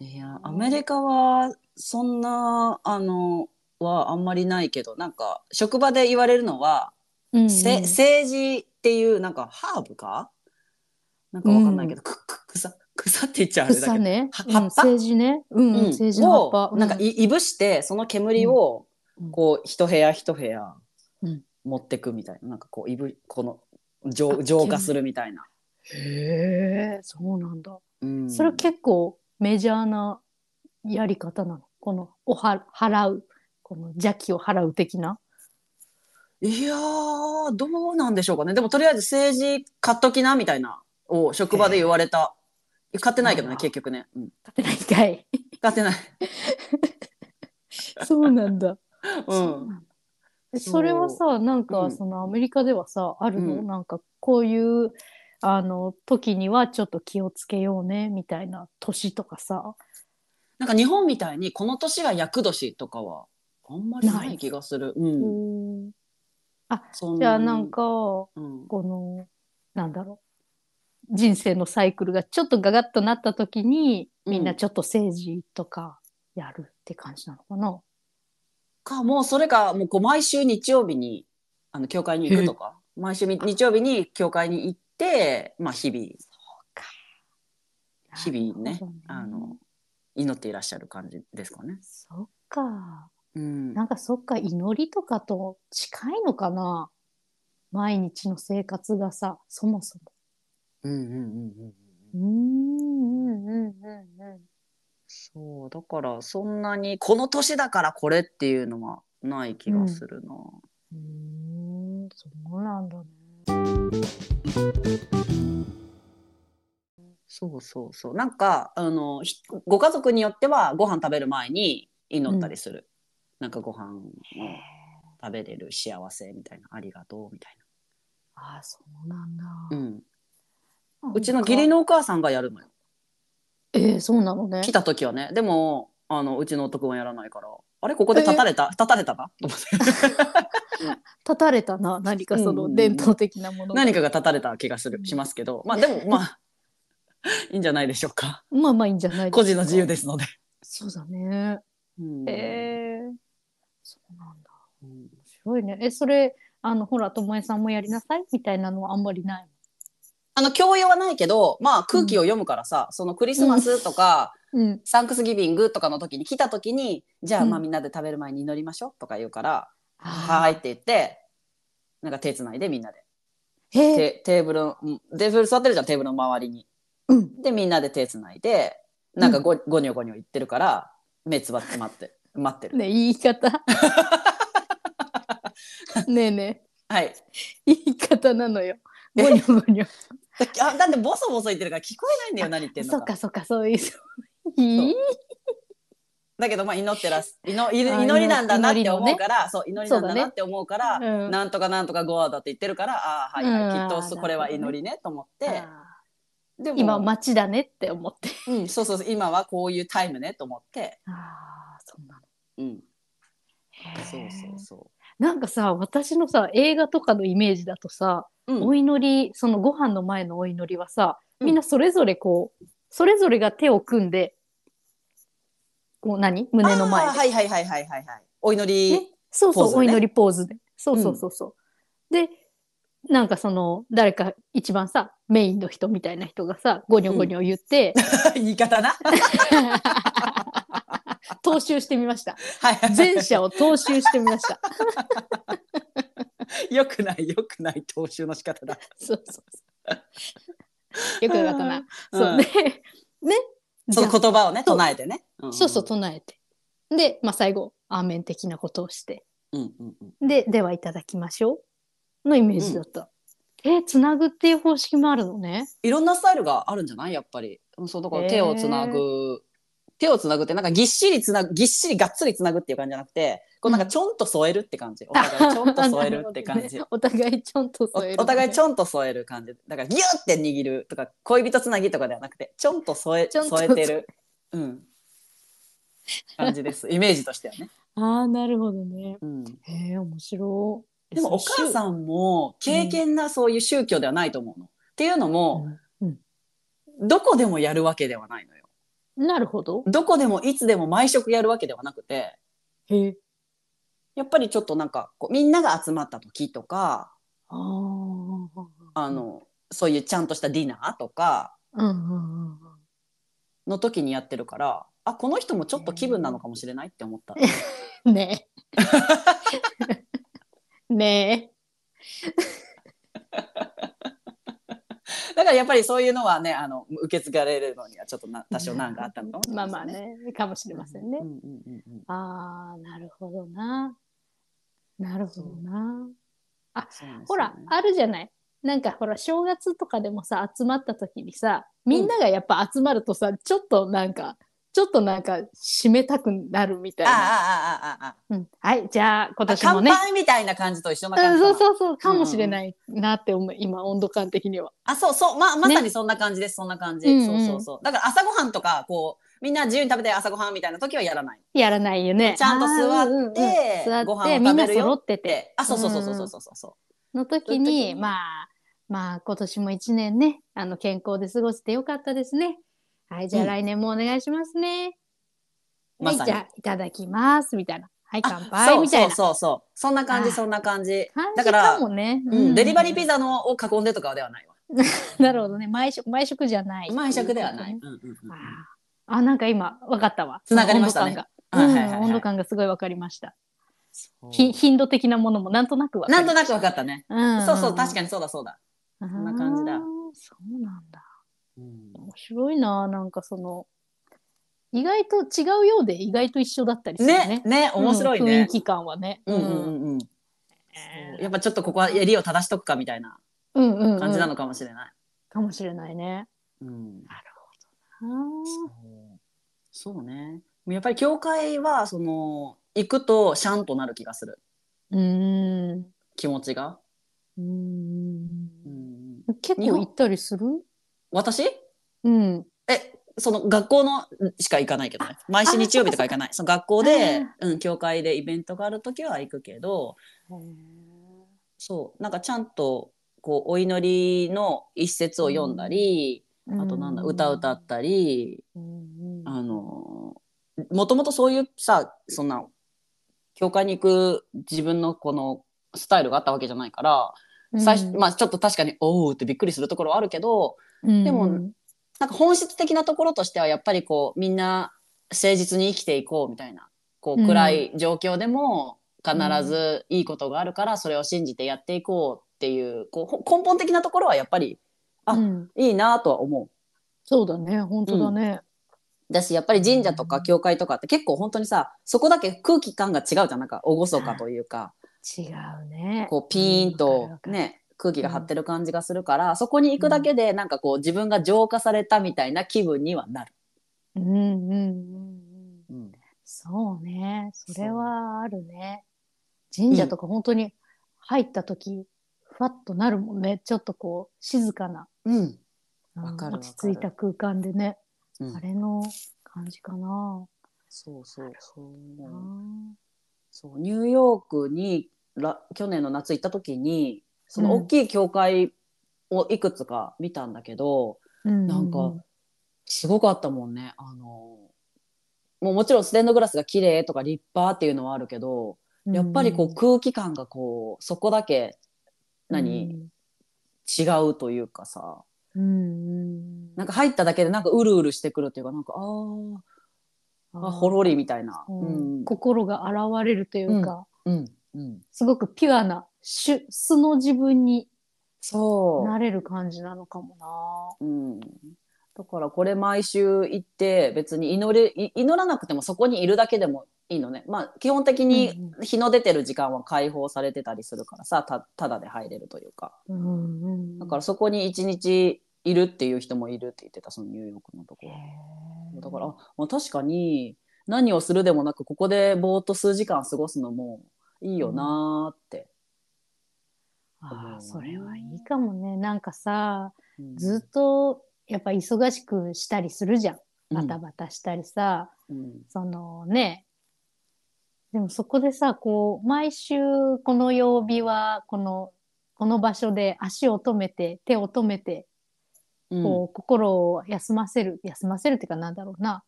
A: いやアメリカはそんなあのはあんまりないけどなんか職場で言われるのは、
B: うんうん
A: せ政治っていうなんかハーブか？なんかわかんないけど、くく草草って言っちゃうあれだけど、
B: 草ね、
A: 葉っぱ
B: 政治ね、うんうん、
A: うん。
B: 政治の葉っぱ、
A: をなんかいいぶしてその煙を、
B: うん。
A: こう一部屋一部屋
B: うん。
A: 持ってくみたいな。なんかこういぶこの浄浄化するみたいな。
B: へえそうなんだ。
A: うん。
B: それは結構メジャーなやり方なの？このおは払う。この邪気を払う的な？
A: いやーどうなんでしょうかね。でもとりあえず政治買っときなみたいなを職場で言われた。買ってないけどね結局ね、うん、
B: 勝てないんかい。
A: 買ってない。
B: そうなんだ。
A: う
B: ん。それはさなん
A: う
B: か
A: ん。
B: そのアメリカではさあるの、
A: うん。
B: なんかこういうあの時にはちょっと気をつけようねみたいな年とかさ。
A: なんか日本みたいにこの年が厄年とかはあんまりな
B: い
A: 気がする。うん
B: うん
A: そん
B: じゃあなんか
A: うん。
B: このなんだろう。人生のサイクルがちょっとガガッとなった時にみんなちょっと政治とかやるって感じなのかな、
A: かもうそれかもうこう毎週日曜日にあの教会に行くとか。毎週日曜日に教会に行ってまあ日々。日々ね
B: なるほど
A: あの祈っていらっしゃる感じですかね。
B: そっか
A: うん、
B: なんかそっか祈りとかと近いのかな？毎日の生活がさそもそも。
A: うんうんうんうん
B: うーんうんうんうん
A: そうだからそんなにこの年だからこれっていうのはない気がするな。
B: うーんそうなんだね。
A: そうそうそうなんかあのひご家族によってはご飯食べる前に祈ったりする、なんかご飯を食べれる幸せみたいなありがとうみたい
B: ああそうなんだ。
A: な、うん、うちの義理のお母さんがやるのよ。
B: えー、そうなのね。
A: 来た時はね。でもあのうちの夫君はやらないからあれここで立たれた、立たれたか？と思って
B: 立たれたな何かそ
A: うんうんうん。
B: の伝統的なものが、
A: 何かが立たれた気がするしますけど。まあでもまあいいんじゃないでしょうか。
B: まあまあいいんじゃない
A: 個人の自由ですので。
B: そうだね。
A: うん。
B: えー、そうなんだ。
A: うん。
B: 面白いね。えそれあのほらともえさんもやりなさいみたいなのはあんまりない？
A: あの教養はないけどまあ空気を読むからさ、そのクリスマスとか、
B: うん。
A: サンクスギビングとかの時に来た時にじゃあ
B: うん。
A: まあみんなで食べる前に祈りましょうとか言うから「
B: あ
A: はーい」って言ってなんか手つないでみんなで。テテーブルのうんテーブル座ってるじゃんテーブルの周りに。
B: うん。
A: でみんなで手つないでなんかご,、ゴニョゴニョ言ってるから目つばって待って待ってる。
B: ね言い方。ねえね
A: はい。
B: え言い方なのよ。ゴニョゴニョ。
A: あなんでボソボソ言ってるから聞こえないんだよ何言ってんのか。
B: そっかそっかそういういい
A: だけどまあ祈ってらす。祈祈
B: あ
A: 祈りなんだなって
B: 祈りのね。
A: 思うからそう祈りなんだなって思うから
B: うん。
A: なんとかなんとかゴアだって言ってるからああはいはい、
B: うん。
A: きっとそこれは祈りねと思って。
B: あ
A: でも
B: ー今街だねって思って。
A: うん、そうそうそう今はこういうタイムねと思って、
B: あう
A: ん、そうそうそ
B: なんかさ私のさ映画とかのイメージだとさ、
A: う、うん。
B: お祈りそのご飯の前のお祈りはさ
A: うん。
B: みんなそれぞれこう、それぞれが手を組んでこう何？胸の前で、
A: はいはいはいはいはいはい。お祈り、
B: ねそうそう、
A: ポーズね。
B: お祈りポーズで。そうそうそうそう、でなんかその誰か一番さメインの人みたいな人がさゴニョゴニョ言って、
A: 言い方な
B: 踏襲してみました。前者を踏襲してみました。
A: よくないよくない踏襲の仕方だ。
B: そうそうそう。よくなかったな、
A: うん。
B: そう。でね。
A: その言葉をね唱えてね、
B: そうそう唱えて。で、まあ、最後アーメン的なことをして。
A: うんうんうん。
B: でではいただきましょうのイメージだった、えつなぐっていう方式もあるのね。
A: いろんなスタイルがあるんじゃない？やっぱり。うんそうだから手をつなぐ、手をつなぐってなんかぎっしりつなぐぎっしりがっつりつなぐっていう感じじゃなくてこうなんかちょんと添えるって感じ、お互いちょんと添えるって感じ、
B: お互いちょんと添える
A: お お互いち
B: ょ
A: ょんと添える感じだからギュッて握るとか恋人つなぎとかではなくてちょんと添え添えてる、うん、感じです。イメージとしてはね、
B: ああなるほどね。
A: うん、
B: へえ面白い。
A: でもお母さんも経験なそういう宗教ではないと思うの。っていうのも、
B: うん。
A: どこでもやるわけではないのよ。
B: なるほど。
A: どこでもいつでも毎食やるわけではなくて
B: へえ。
A: やっぱりちょっとなんかこうみんなが集まった時とか
B: あー。
A: あの、そういうちゃんとしたディナーとか
B: うんうんうんうん。
A: の時にやってるからあこの人もちょっと気分なのかもしれないって思った。
B: ね。ね
A: だからやっぱりそういうのはねあの受け継がれるのにはちょっとな多少難があったのかもし
B: え。
A: れ
B: ま
A: ないですね。
B: あまあね、かもしれませんね。
A: うんうんうんうん
B: ああ、なるほどな。なるほどな。
A: そうなんですよね
B: ほら、あるじゃない。なんかほら、正月とかでもさ、集まった時にさ、みんながやっぱ集まるとさ、ちょっとなんか、ちょっとなんか締めたくなるみたいな。
A: ああああああ
B: うん、はい、じゃあ今年もね。
A: 杯みたいな感じと一緒な
B: うん
A: 感じか。な
B: そうそうそう、かもしれないなって思う、今、温度感的には。
A: あそうそう。ままさにそんな感じです、そんな感じ、
B: うんうん。
A: そうそうそう。だから朝ごはんとかこうみんな自由に食べて朝ごはんみたいな時はやらない。
B: やらないよね。
A: ちゃんと座って
B: あーうんうん。うん座
A: ご飯を
B: って、みんな
A: 食べるよ
B: 揃ってて。
A: あそうそうそうそうそうそうそう。
B: の時
A: 時
B: に、
A: に
B: まあ、まあ、今年も一年ね、あの、健康で過ごせてよかったですね。はい、じゃあ
A: うん
B: 来年もお願いしますね。はい、じゃあ、いただきます、みたいな。はい、乾
A: あ
B: 杯、みたいな。
A: そうそうそうそんな感じ
B: あ
A: そんな感じだから
B: かもね。
A: うん、デリバリーピ
B: ザ。
A: ザのを囲んでとかではないわ
B: なるほどね。毎食、毎食じゃない。
A: 毎食ではない、
B: あなんか今、わかったわ。
A: つながりましたね
B: 温度感が。すごいわかりました。頻度的なものもなんとなくわかる。
A: なんとなく分かったね、
B: うん
A: そうそう確か
B: に。
A: にそうだそうだ、
B: そ
A: んな感じだ
B: そうなんだ。
A: うん。
B: 面白いななんかその意外と違うようで意外と一緒だったりする
A: ね。
B: ね。
A: ね面白い
B: うん雰
A: ね
B: 囲、気感はね。
A: うんうんうんうん。そうやっぱちょっとここは襟を正しとくかみたいな
B: うんうんうん。
A: 感じなのかもしれない、
B: かもしれないね。
A: うん。
B: なるほど
A: そう。そうね。やっぱり教会はその行くとシャンとなる気がする。
B: な。うーん。
A: 気持ちが、
B: うーん。
A: うん、
B: 結構行ったりする？
A: 私？
B: うん。
A: えその学校のしか行かないけどね。毎週日曜日とか行かない。その学校で、うん、教会でイベントがある時は行くけどそう。なんかちゃんとこうお祈りの一節を読んだり、あとなんだ歌歌ったり
B: うんうん。
A: あのもともとそういうさそんな教会に行く自分のこのスタイルがあったわけじゃないから、最初まあちょっと確かにおおってびっくりするところはあるけどでも
B: うん
A: なんか本質的なところとしてはやっぱりこうみんな誠実に生きていこうみたいなこ
B: う
A: うん暗い状況でも必ずいいことがあるからそれを信じてやっていこうっていうこうほ根本的なところはやっぱりあ
B: うん。
A: いいなとは思う。
B: そうだね、本当だね。
A: だしやっぱり神社とか教会とかって結構本当にさそこだけ空気感が違うじゃん。なんか厳かというか
B: 違うね。
A: こうピーンとね空気が張ってる感じがするからそこに行くだけでなんかこう自分が浄化されたみたいな気分にはなる。
B: うんうんうんうん。
A: うん
B: そうね、それはあるね。神社とか本当に入った時、ふわっとなるもんね。ちょっとこう、静かな、
A: うん
B: 落ち着いた空間でね。
A: うん
B: あれの感じかな。
A: そうそうそう
B: うん
A: そうニューヨークにら去年の夏行った時にその
B: うん。
A: 大きい教会をいくつか見たんだけど、なんかすごかったもんね。あのもうもちろんステンドグラスが綺麗とか立派っていうのはあるけど、やっぱりこう空気感がこうそこだけ何、違うというかさ。
B: うんうん。
A: なんか入っただけでなんかうるうるしてくるっていうかなんかあーあほろりみたいな。
B: う。ん
A: うん。
B: 心が現れるというか、
A: うん。うん、
B: すごくピュアな素素の自分に
A: そう。
B: なれる感じなのかもな。
A: うん、だからこれ毎週行って別に祈れい祈らなくてもそこにいるだけでもいいのね。まあ基本的に日の出てる時間は解放されてたりするからさたただで入れるというか。
B: うんうん
A: だからそこに一日いるっていう人もいるって言ってたそのニューヨークのところ。だからあ、まあ、確かに何をするでもなくここでぼーっと数時間過ごすのもいいよなーって、
B: ああそれはいいかもね。な。んかさ
A: うん。
B: ずっとやっぱ忙しくしたりするじゃん。バタバタしたりさ、
A: うん。
B: そのねでもそこでさこう毎週この曜日はこのこの場所で足を止めて手を止めて
A: うん。
B: こう、心を休ませる休ませるっていうかなんだろうな。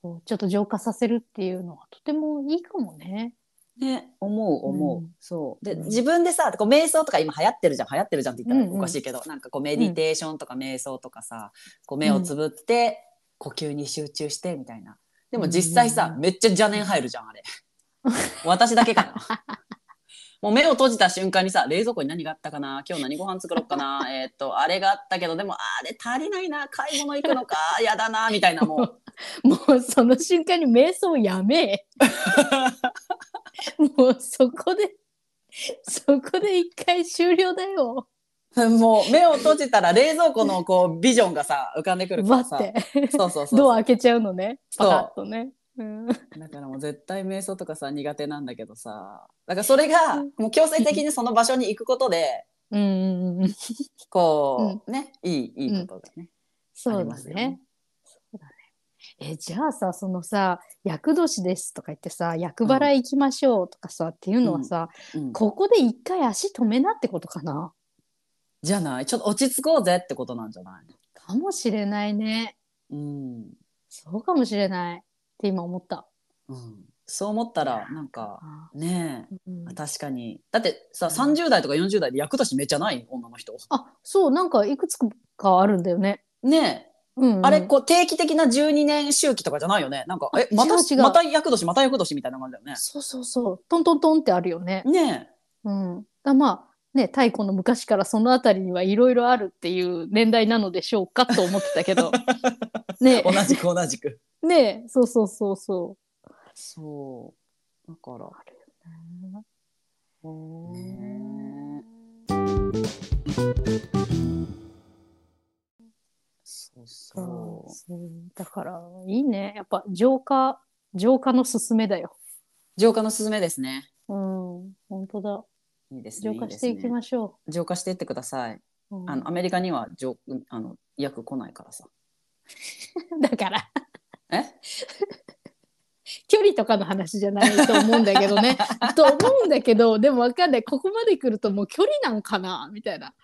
B: こうちょっと浄化させるっていうのはとてもいいかもね。
A: ね、思う思う、
B: うん。
A: そう。で
B: うん。
A: 自分でさこう瞑想とか今流行ってるじゃん。流行ってるじゃんって言った
B: うんうん。
A: らおかしいけど、なんかこうメディテーションとか瞑想とかさ、こう目をつぶって呼吸に集中してみたいな。でも実際さ、
B: うん。
A: めっちゃ邪念入るじゃんあれ。私だけかな。もう目を閉じた瞬間にさ冷蔵庫に何があったかな今日何ご飯作ろうかな えーっとあれがあったけどでもあれ足りないな買い物行くのか やだなみたいなもう。
B: もうその瞬間に瞑想やめ。え。もうそこで、そこで一回終了だよ。
A: もう目を閉じたら冷蔵庫のこうビジョンがさ浮かんでくるからさ
B: バって、
A: そうそうそう
B: ドア開けちゃうのね。パカッとね。うん、
A: だからもう絶対瞑想とかさ苦手なんだけどさだからそれがもう強制的にその場所に行くことで
B: うんうんうん。
A: こう、ねいいいいことがね、あり
B: そうだ
A: ますよね
B: ね。え、じゃあさ、そのさ、厄年ですとか言ってさ、厄払い行きましょうとかさ、っていうのはさ、
A: うん。
B: ここで一回足止めなってことかな？
A: じゃない？ちょっと落ち着こうぜってことなんじゃない？
B: かもしれないね。
A: うん。
B: そうかもしれないって今思った。
A: うん、そう思ったらなんか
B: あ
A: ね
B: うん。
A: え確かに。だってさ30代とか40代で役年めっちゃない？女の人。
B: あ、そう、なんかいくつかあるんだよね。
A: ねえ
B: うん、うん。
A: あれこう定期的な12年周期とかじゃないよね？なんかえまたまた役年また役年みたいな感じだよね
B: そうそうそう。トントントンってあるよね。
A: ね
B: うん。だまあ、ね、太古の昔からそのあたりにはいろいろあるっていう年代なのでしょうかと思ってたけど。ね
A: え同じく同じく
B: ねそうそうそうそ
A: そうだから
B: う。
A: ねそう。そ
B: そうだからいいね。やっぱ浄化浄化のすすめだよ。
A: う浄化のすすめですね。
B: うん。本当だ。
A: いいですね
B: 浄化していきましょ
A: 浄化していってください。
B: う、うん。
A: あのアメリカには浄あの薬来ないからさ。
B: だから。
A: え？
B: 距離とかの話じゃないと思うんだけどね。と思うんだけどでもわかんない。ここまで来るともう距離なんかな？みたいな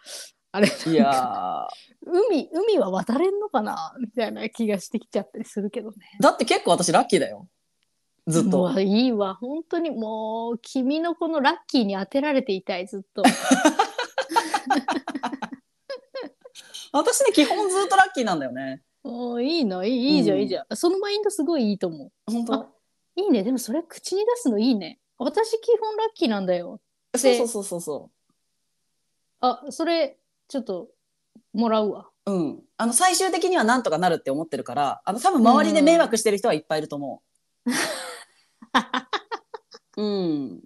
B: あれ
A: いや
B: 海海は渡れんのかな？みたいな気がしてきちゃったりするけどね。
A: ーだって結構私ラッキーだよ。ずっと。
B: もういいわ。本当にもう君のこのラッキーに当てられていたいずっと。
A: 私ね基本ずっとラッキーなんだよね。
B: もういいの。いいいいじゃん、
A: うん。
B: いいじゃん。そのマインドすごいいいと思
A: 本当。
B: いいね。でもそれ口に出すのいいね。私基本ラッキーなんだよ。
A: そうそうそうそうそ
B: あそれちょっともらうわ
A: う。うん。あの最終的にはなんとかなるって思ってるから、あの多分周りで迷惑してる人はいっぱいいると思う。うん。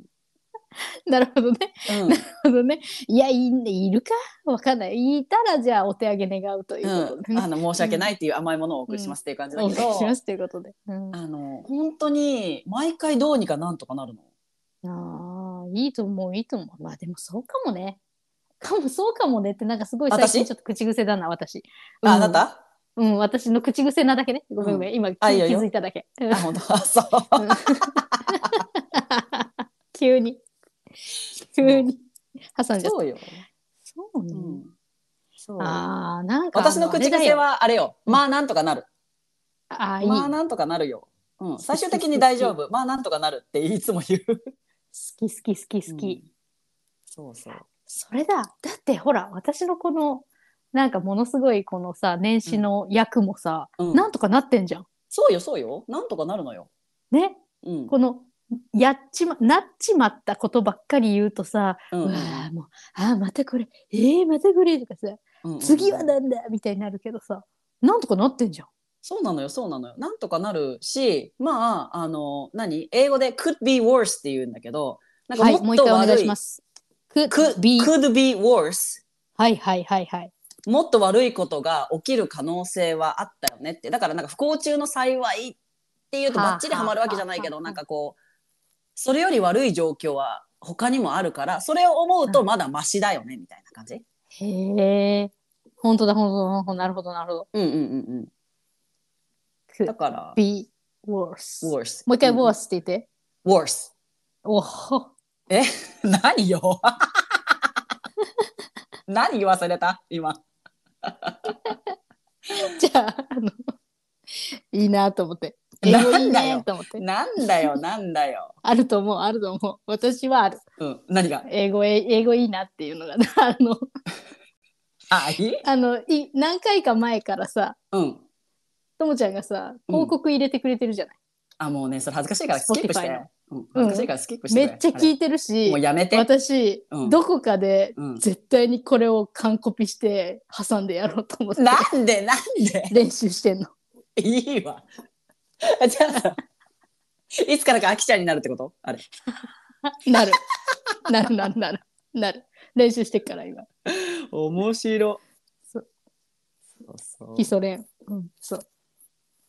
B: なるほどね
A: うん。
B: なるほどねいやいいるか？わかんないいたらじゃあお手上げ願うということで
A: うん、
B: ね、
A: あの申し訳ないっていう甘いものをお送りしますっていう感じだ
B: お
A: けど、
B: 願いしますということで、うん、
A: あの本当に毎回どうにかなんとかなるの。
B: ああ、いいと思う、いいと思う。まあでもそうかもね。かも、そうかもねってなんかすごい最近
A: 私？
B: ちょっと口癖だな、私。
A: あ、あ
B: うん
A: なた？
B: うん、私の口癖なだけね。ごめんごめん、今気づいただけ。うん
A: あ本当？あそう。
B: 急に。急に。挟んじゃった。
A: そうよ。
B: そうね。
A: うん。そう。
B: ああ、なんか。
A: 私の口癖はあれよ。
B: うん
A: まあなんとかなる。
B: ああ、いい。好
A: まあなんとかなるよ。うん。最終的に大丈夫。まあなんとかなるっていつも言う。
B: き好き好き好き。
A: うんそうそう。
B: それだ。だってほら、私のこの、なんかものすごいこのさ、年始の役もさ、
A: うん
B: なんとかなってんじゃん。
A: そうよそうよ。なんとかなるのよ。
B: ね。
A: うん。
B: このやっちまなっちまったことばっかり言うとさ、
A: う
B: うんわあもうあーまたこれえー、またこれとかさ
A: うんうん
B: 次はなんだみたいになるけどさなんとかなってんじゃん。
A: そうなのよ、そうなのよ。なんとかなるし、まあ、あの、何？英語で could be worse って言うんだけど、なんか
B: はい
A: もっと
B: もう一回お願い
A: 悪い、
B: します。Could be
A: could be worse
B: はいはいはいはい。
A: もっと悪いことが起きる可能性はあったよねって。だからなんか不幸中の幸いっていうと
B: はあ
A: バッチリハマるわけじゃないけど、
B: はあ
A: なんかこう、それより悪い状況は他にもあるから、それを思うとまだマシだよね、みたいな感じ？
B: へえ本当だ本当だなるほどなるほど。
A: うんうんうんうん。だから、
B: be worse。
A: worse。
B: もう一回
A: ん
B: worse って言って。
A: worse。
B: おほ
A: え 何よ 何言わされた？今。
B: じゃああのいいなと思って。英語いい
A: なんだよ
B: ねと思って。
A: なんだよ、なんだよ。
B: あると思うあると思う。私はある。
A: うん、何が？
B: 英語え英語いいなっていうのがあの
A: あ、いい？
B: あのい何回か前からさ
A: うん。
B: ともちゃんがさ広告入れてくれてるじゃない、
A: あ、もうね、それ恥ずかしいからスキップして。うん、恥ずかしいからスキップしてくれ
B: めっちゃ聞いてるし
A: もうやめて。
B: 私、
A: うん
B: どこかで
A: うん
B: 絶対にこれを完コピして挟んでやろうと思って
A: なんでなんで？
B: 練習してんの。
A: いいわ。あじゃあさ、いつからかあきちゃんになるってこと？あれ。
B: なる。なるなるなる。なる。練習してっから今。
A: 面白。
B: そう
A: そうそう
B: 基礎練。うん、そう。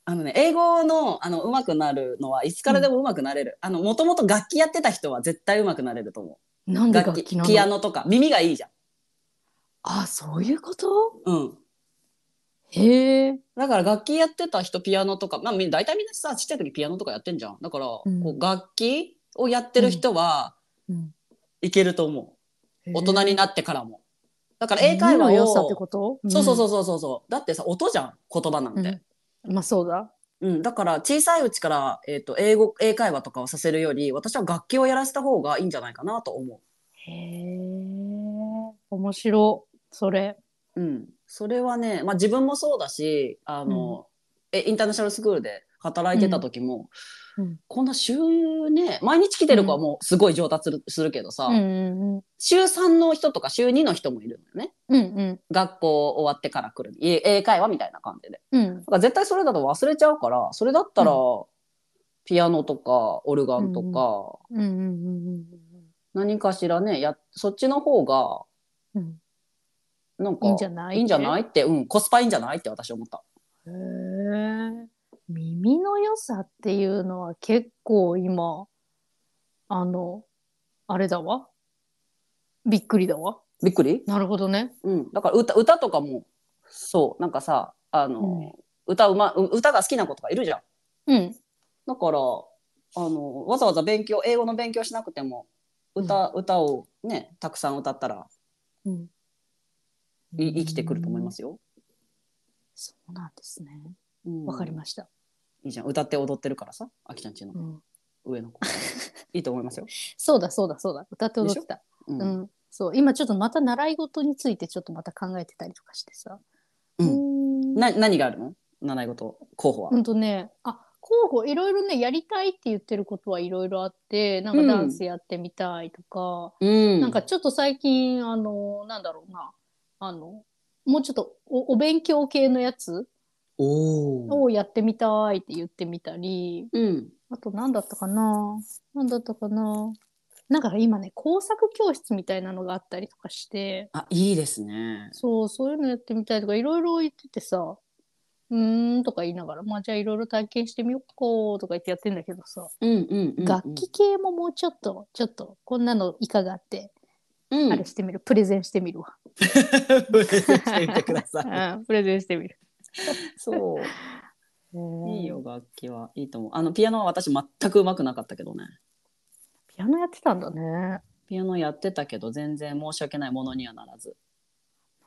A: あのね、英語のあの上手くなるのはいつからでも上手くなれる。あの、もともと楽器やってた人は絶対上手くなれると思う。
B: なんで
A: 楽器、
B: なの？
A: ピアノとか。耳がいいじゃん。
B: あ、そういうこと？
A: うん。
B: へえ。
A: だから楽器やってた人ピアノとか、まあ、み大体みんなさちっちゃい時ピアノとかやってんじゃんだから、
B: うん
A: こう楽器をやってる人は
B: うん
A: いけると思う、大人になってからもだから英
B: 英
A: 会話を
B: の良さってこと？
A: そうそうそうそうそうだってさ音じゃん言葉なん
B: うん。
A: て、
B: うんまあそうだ。
A: うんだから小さいうちから、えー、と英語英会話とかをさせるより私は楽器をやらせた方がいいんじゃないかなと思
B: へえ。面白い。それ。
A: う、うん、それはね、まあ、自分もそうだしあの、えインターナショナルスクールで働いてた時も、
B: うん。
A: こんな週ね毎日来てる子はもうすごい上達する,、するけどさ、
B: うんうん
A: 週3の人とか週2の人もいるのよね。
B: うん。うん。
A: 学校終わってから来る。い英会話みたいな感じで。
B: うん。うん
A: だから絶対それだと忘れちゃうからそれだったら、
B: う
A: ピアノとかオルガンとか、
B: うんうん。うん
A: 何かしらねやそっちの方が
B: うん。
A: なんか
B: いいんじゃない
A: いいんじゃないって、うん、コスパいいんじゃないって私思った。
B: へえ。耳の良さっていうのは結構今、あの、あれだわ。びっくりだわ。
A: びっくり？
B: なるほどね。
A: うん、だから歌歌とかもそうなんかさあの、
B: うん
A: 歌うまう歌が好きな子とかいるじゃん。
B: うん。
A: だからあのわざわざ勉強英語の勉強しなくても歌,、歌をねたくさん歌ったら
B: うん。
A: い生きてくると思いますよ。
B: そうなんですね。
A: うん
B: わかりました。
A: いいじゃん歌って踊ってるからさあきちゃんちの
B: うん。
A: 上の子 いいと思いますよ。
B: そうだそうだそうだ。歌って踊ってた。
A: うん
B: うん。そう。今ちょっとまた習い事についてちょっとまた考えてたりとかしてさ。
A: うん
B: ーん
A: な何があるの？習い事候補は。
B: うんとね、あ、候補いろいろね、やりたいって言ってることはいろいろあって、なんかダンスやってみたいとか、
A: うん
B: なんかちょっと最近、あの、なんだろうな、あの、もうちょっとおお勉強系のやつ。をやってみたいって言ってみたり、
A: うん。
B: あと何だったかな何だったかななんか今ね、工作教室みたいなのがあったりとかして、
A: あいいですね。
B: そう、そういうのやってみたいとか、いろいろ言っててさ、うーんとか言いながら、まあじゃあいろいろ体験してみようかとか言ってやってんだけどさ、
A: うんうんうんうん。
B: 楽器系ももうちょっと、ちょっと、こんなのいかがって、
A: うん
B: あれしてみる、プレゼンしてみるわ。
A: プレゼンしてみてください。
B: うん、プレゼンしてみる。
A: そう。いいよ、楽器は。いいと思う。あの、ピアノは私全く上手くなかったけどね。
B: ピアノやってたんだね。
A: ピアノやってたけど、全然申し訳ないものにはならず。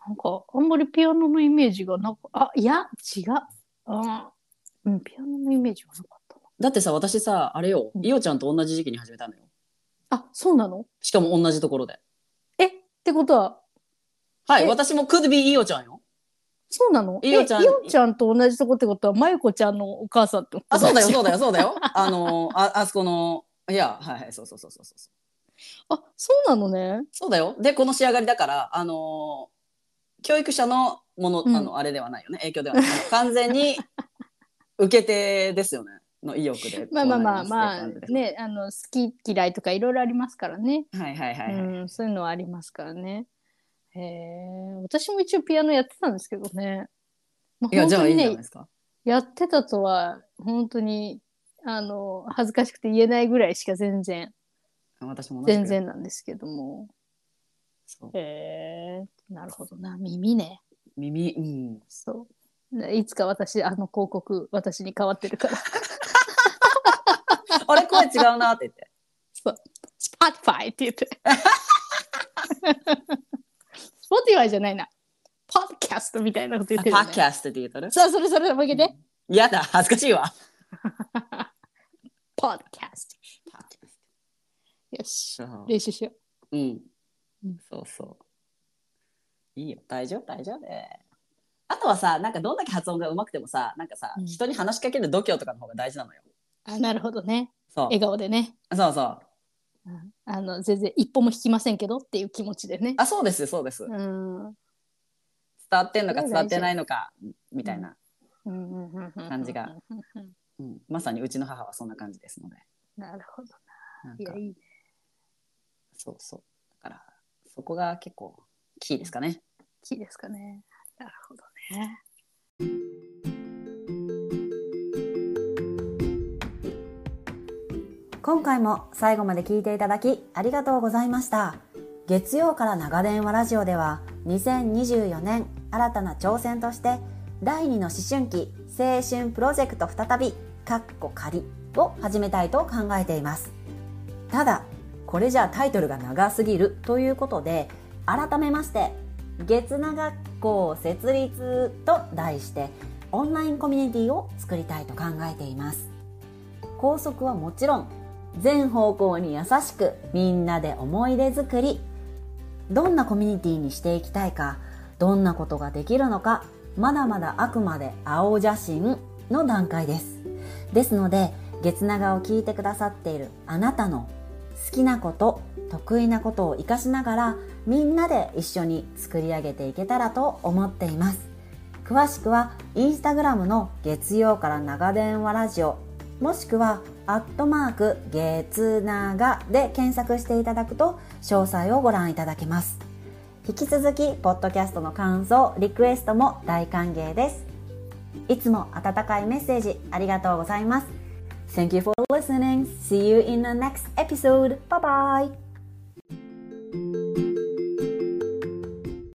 B: なんか、あんまりピアノのイメージがなく、あ、いや、違う。あうん、ピアノのイメージはなかったな。
A: だってさ、私さ、あれよ
B: う、ん
A: いおちゃんと同じ時期に始めたのよ。
B: あ、そうなの？
A: しかも同じところで。
B: えってことは、
A: はい、
B: え？
A: 私も could be いおちゃんよ。
B: そうなの？
A: いおちゃん
B: えいおちゃんと同じとこってことは、まゆこちゃんのお母さんってこと？
A: あ、そうだよ、そうだよ、そうだよ。あの、あ、あそこの、いや、はいはい、そうそうそうそうそう。
B: あ、そうなのね。
A: そうだよ。で、この仕上がりだから、あのー教育者のもの、
B: うん
A: あの、あれではないよね。影響ではない。完全に受け手ですよね。の意欲で。
B: まあまあまあまあねあの好き嫌いとかいろいろありますからね、
A: はいはいはいはい。
B: うん、そういうのはありますからねへえ私も一応ピアノやってたんですけどね、まあ、
A: いや、じゃあいいんじゃない
B: ね
A: ですか。
B: やってたとは本当にあの恥ずかしくて言えないぐらいしか全然
A: 私も
B: 全。然なんですけども
A: そう
B: へえなるほどな耳ね
A: 耳、うん。
B: そうねいつか私あの広告私に変わってるから
A: あれ、声違うなって言って。
B: そう。Spotify って言って。Spotify じゃないな。Podcast みたいなこと言ってる、ね。
A: パッキャストって言ったら。
B: そう、それそれ、もう一回で。
A: やだ、恥ずかしいわ。
B: Podcast。よし。
A: そう
B: 練習しよ
A: うん
B: うん。
A: そうそう。いいよ、大丈夫、大丈夫で。あとはさ、なんかどんだけ発音が上手くてもさ、なんかさ、
B: うん
A: 人に話しかける度胸とかの方が大事なのよ。
B: あなるほどね。
C: そう
B: 笑顔でね。
C: そうそう
B: うんあの全然一歩も引きませんけどっていう気持ちでね。
C: あそうですそうです、伝
B: うん
C: わってんのか伝わってないのかみたいな、
B: 感
C: 感じが。うんまさにうちの母はそんな感じですので
B: なるほどな。いやいいね。
C: そうそうだからそこが結構キーですかね
B: キーですかね。なるほどね。
C: 今回も最後まで聞いていただきありがとうございました。月曜から長電話ラジオでは2024年新たな挑戦として第2の思春期青春プロジェクト再びかっこ仮を始めたいと考えています。ただこれじゃタイトルが長すぎるということで改めまして月名学校設立と題してオンラインコミュニティを作りたいと考えています。校則はもちろん全方向に優しくみんなで思い出作り。どんなコミュニティにしていきたいかどんなことができるのかまだまだあくまで青写真の段階です。ですので月長を聞いてくださっているあなたの好きなこと得意なことを活かしながらみんなで一緒に作り上げていけたらと思っています。詳しくはインスタグラムの月曜から長電話ラジオもしくはアットマーク月長で検索していただくと詳細をご覧いただけます引き続きポッドキャストの感想リクエストも大歓迎ですいつも温かいメッセージありがとうございます Thank you for listening. See you in the next episode. Bye bye.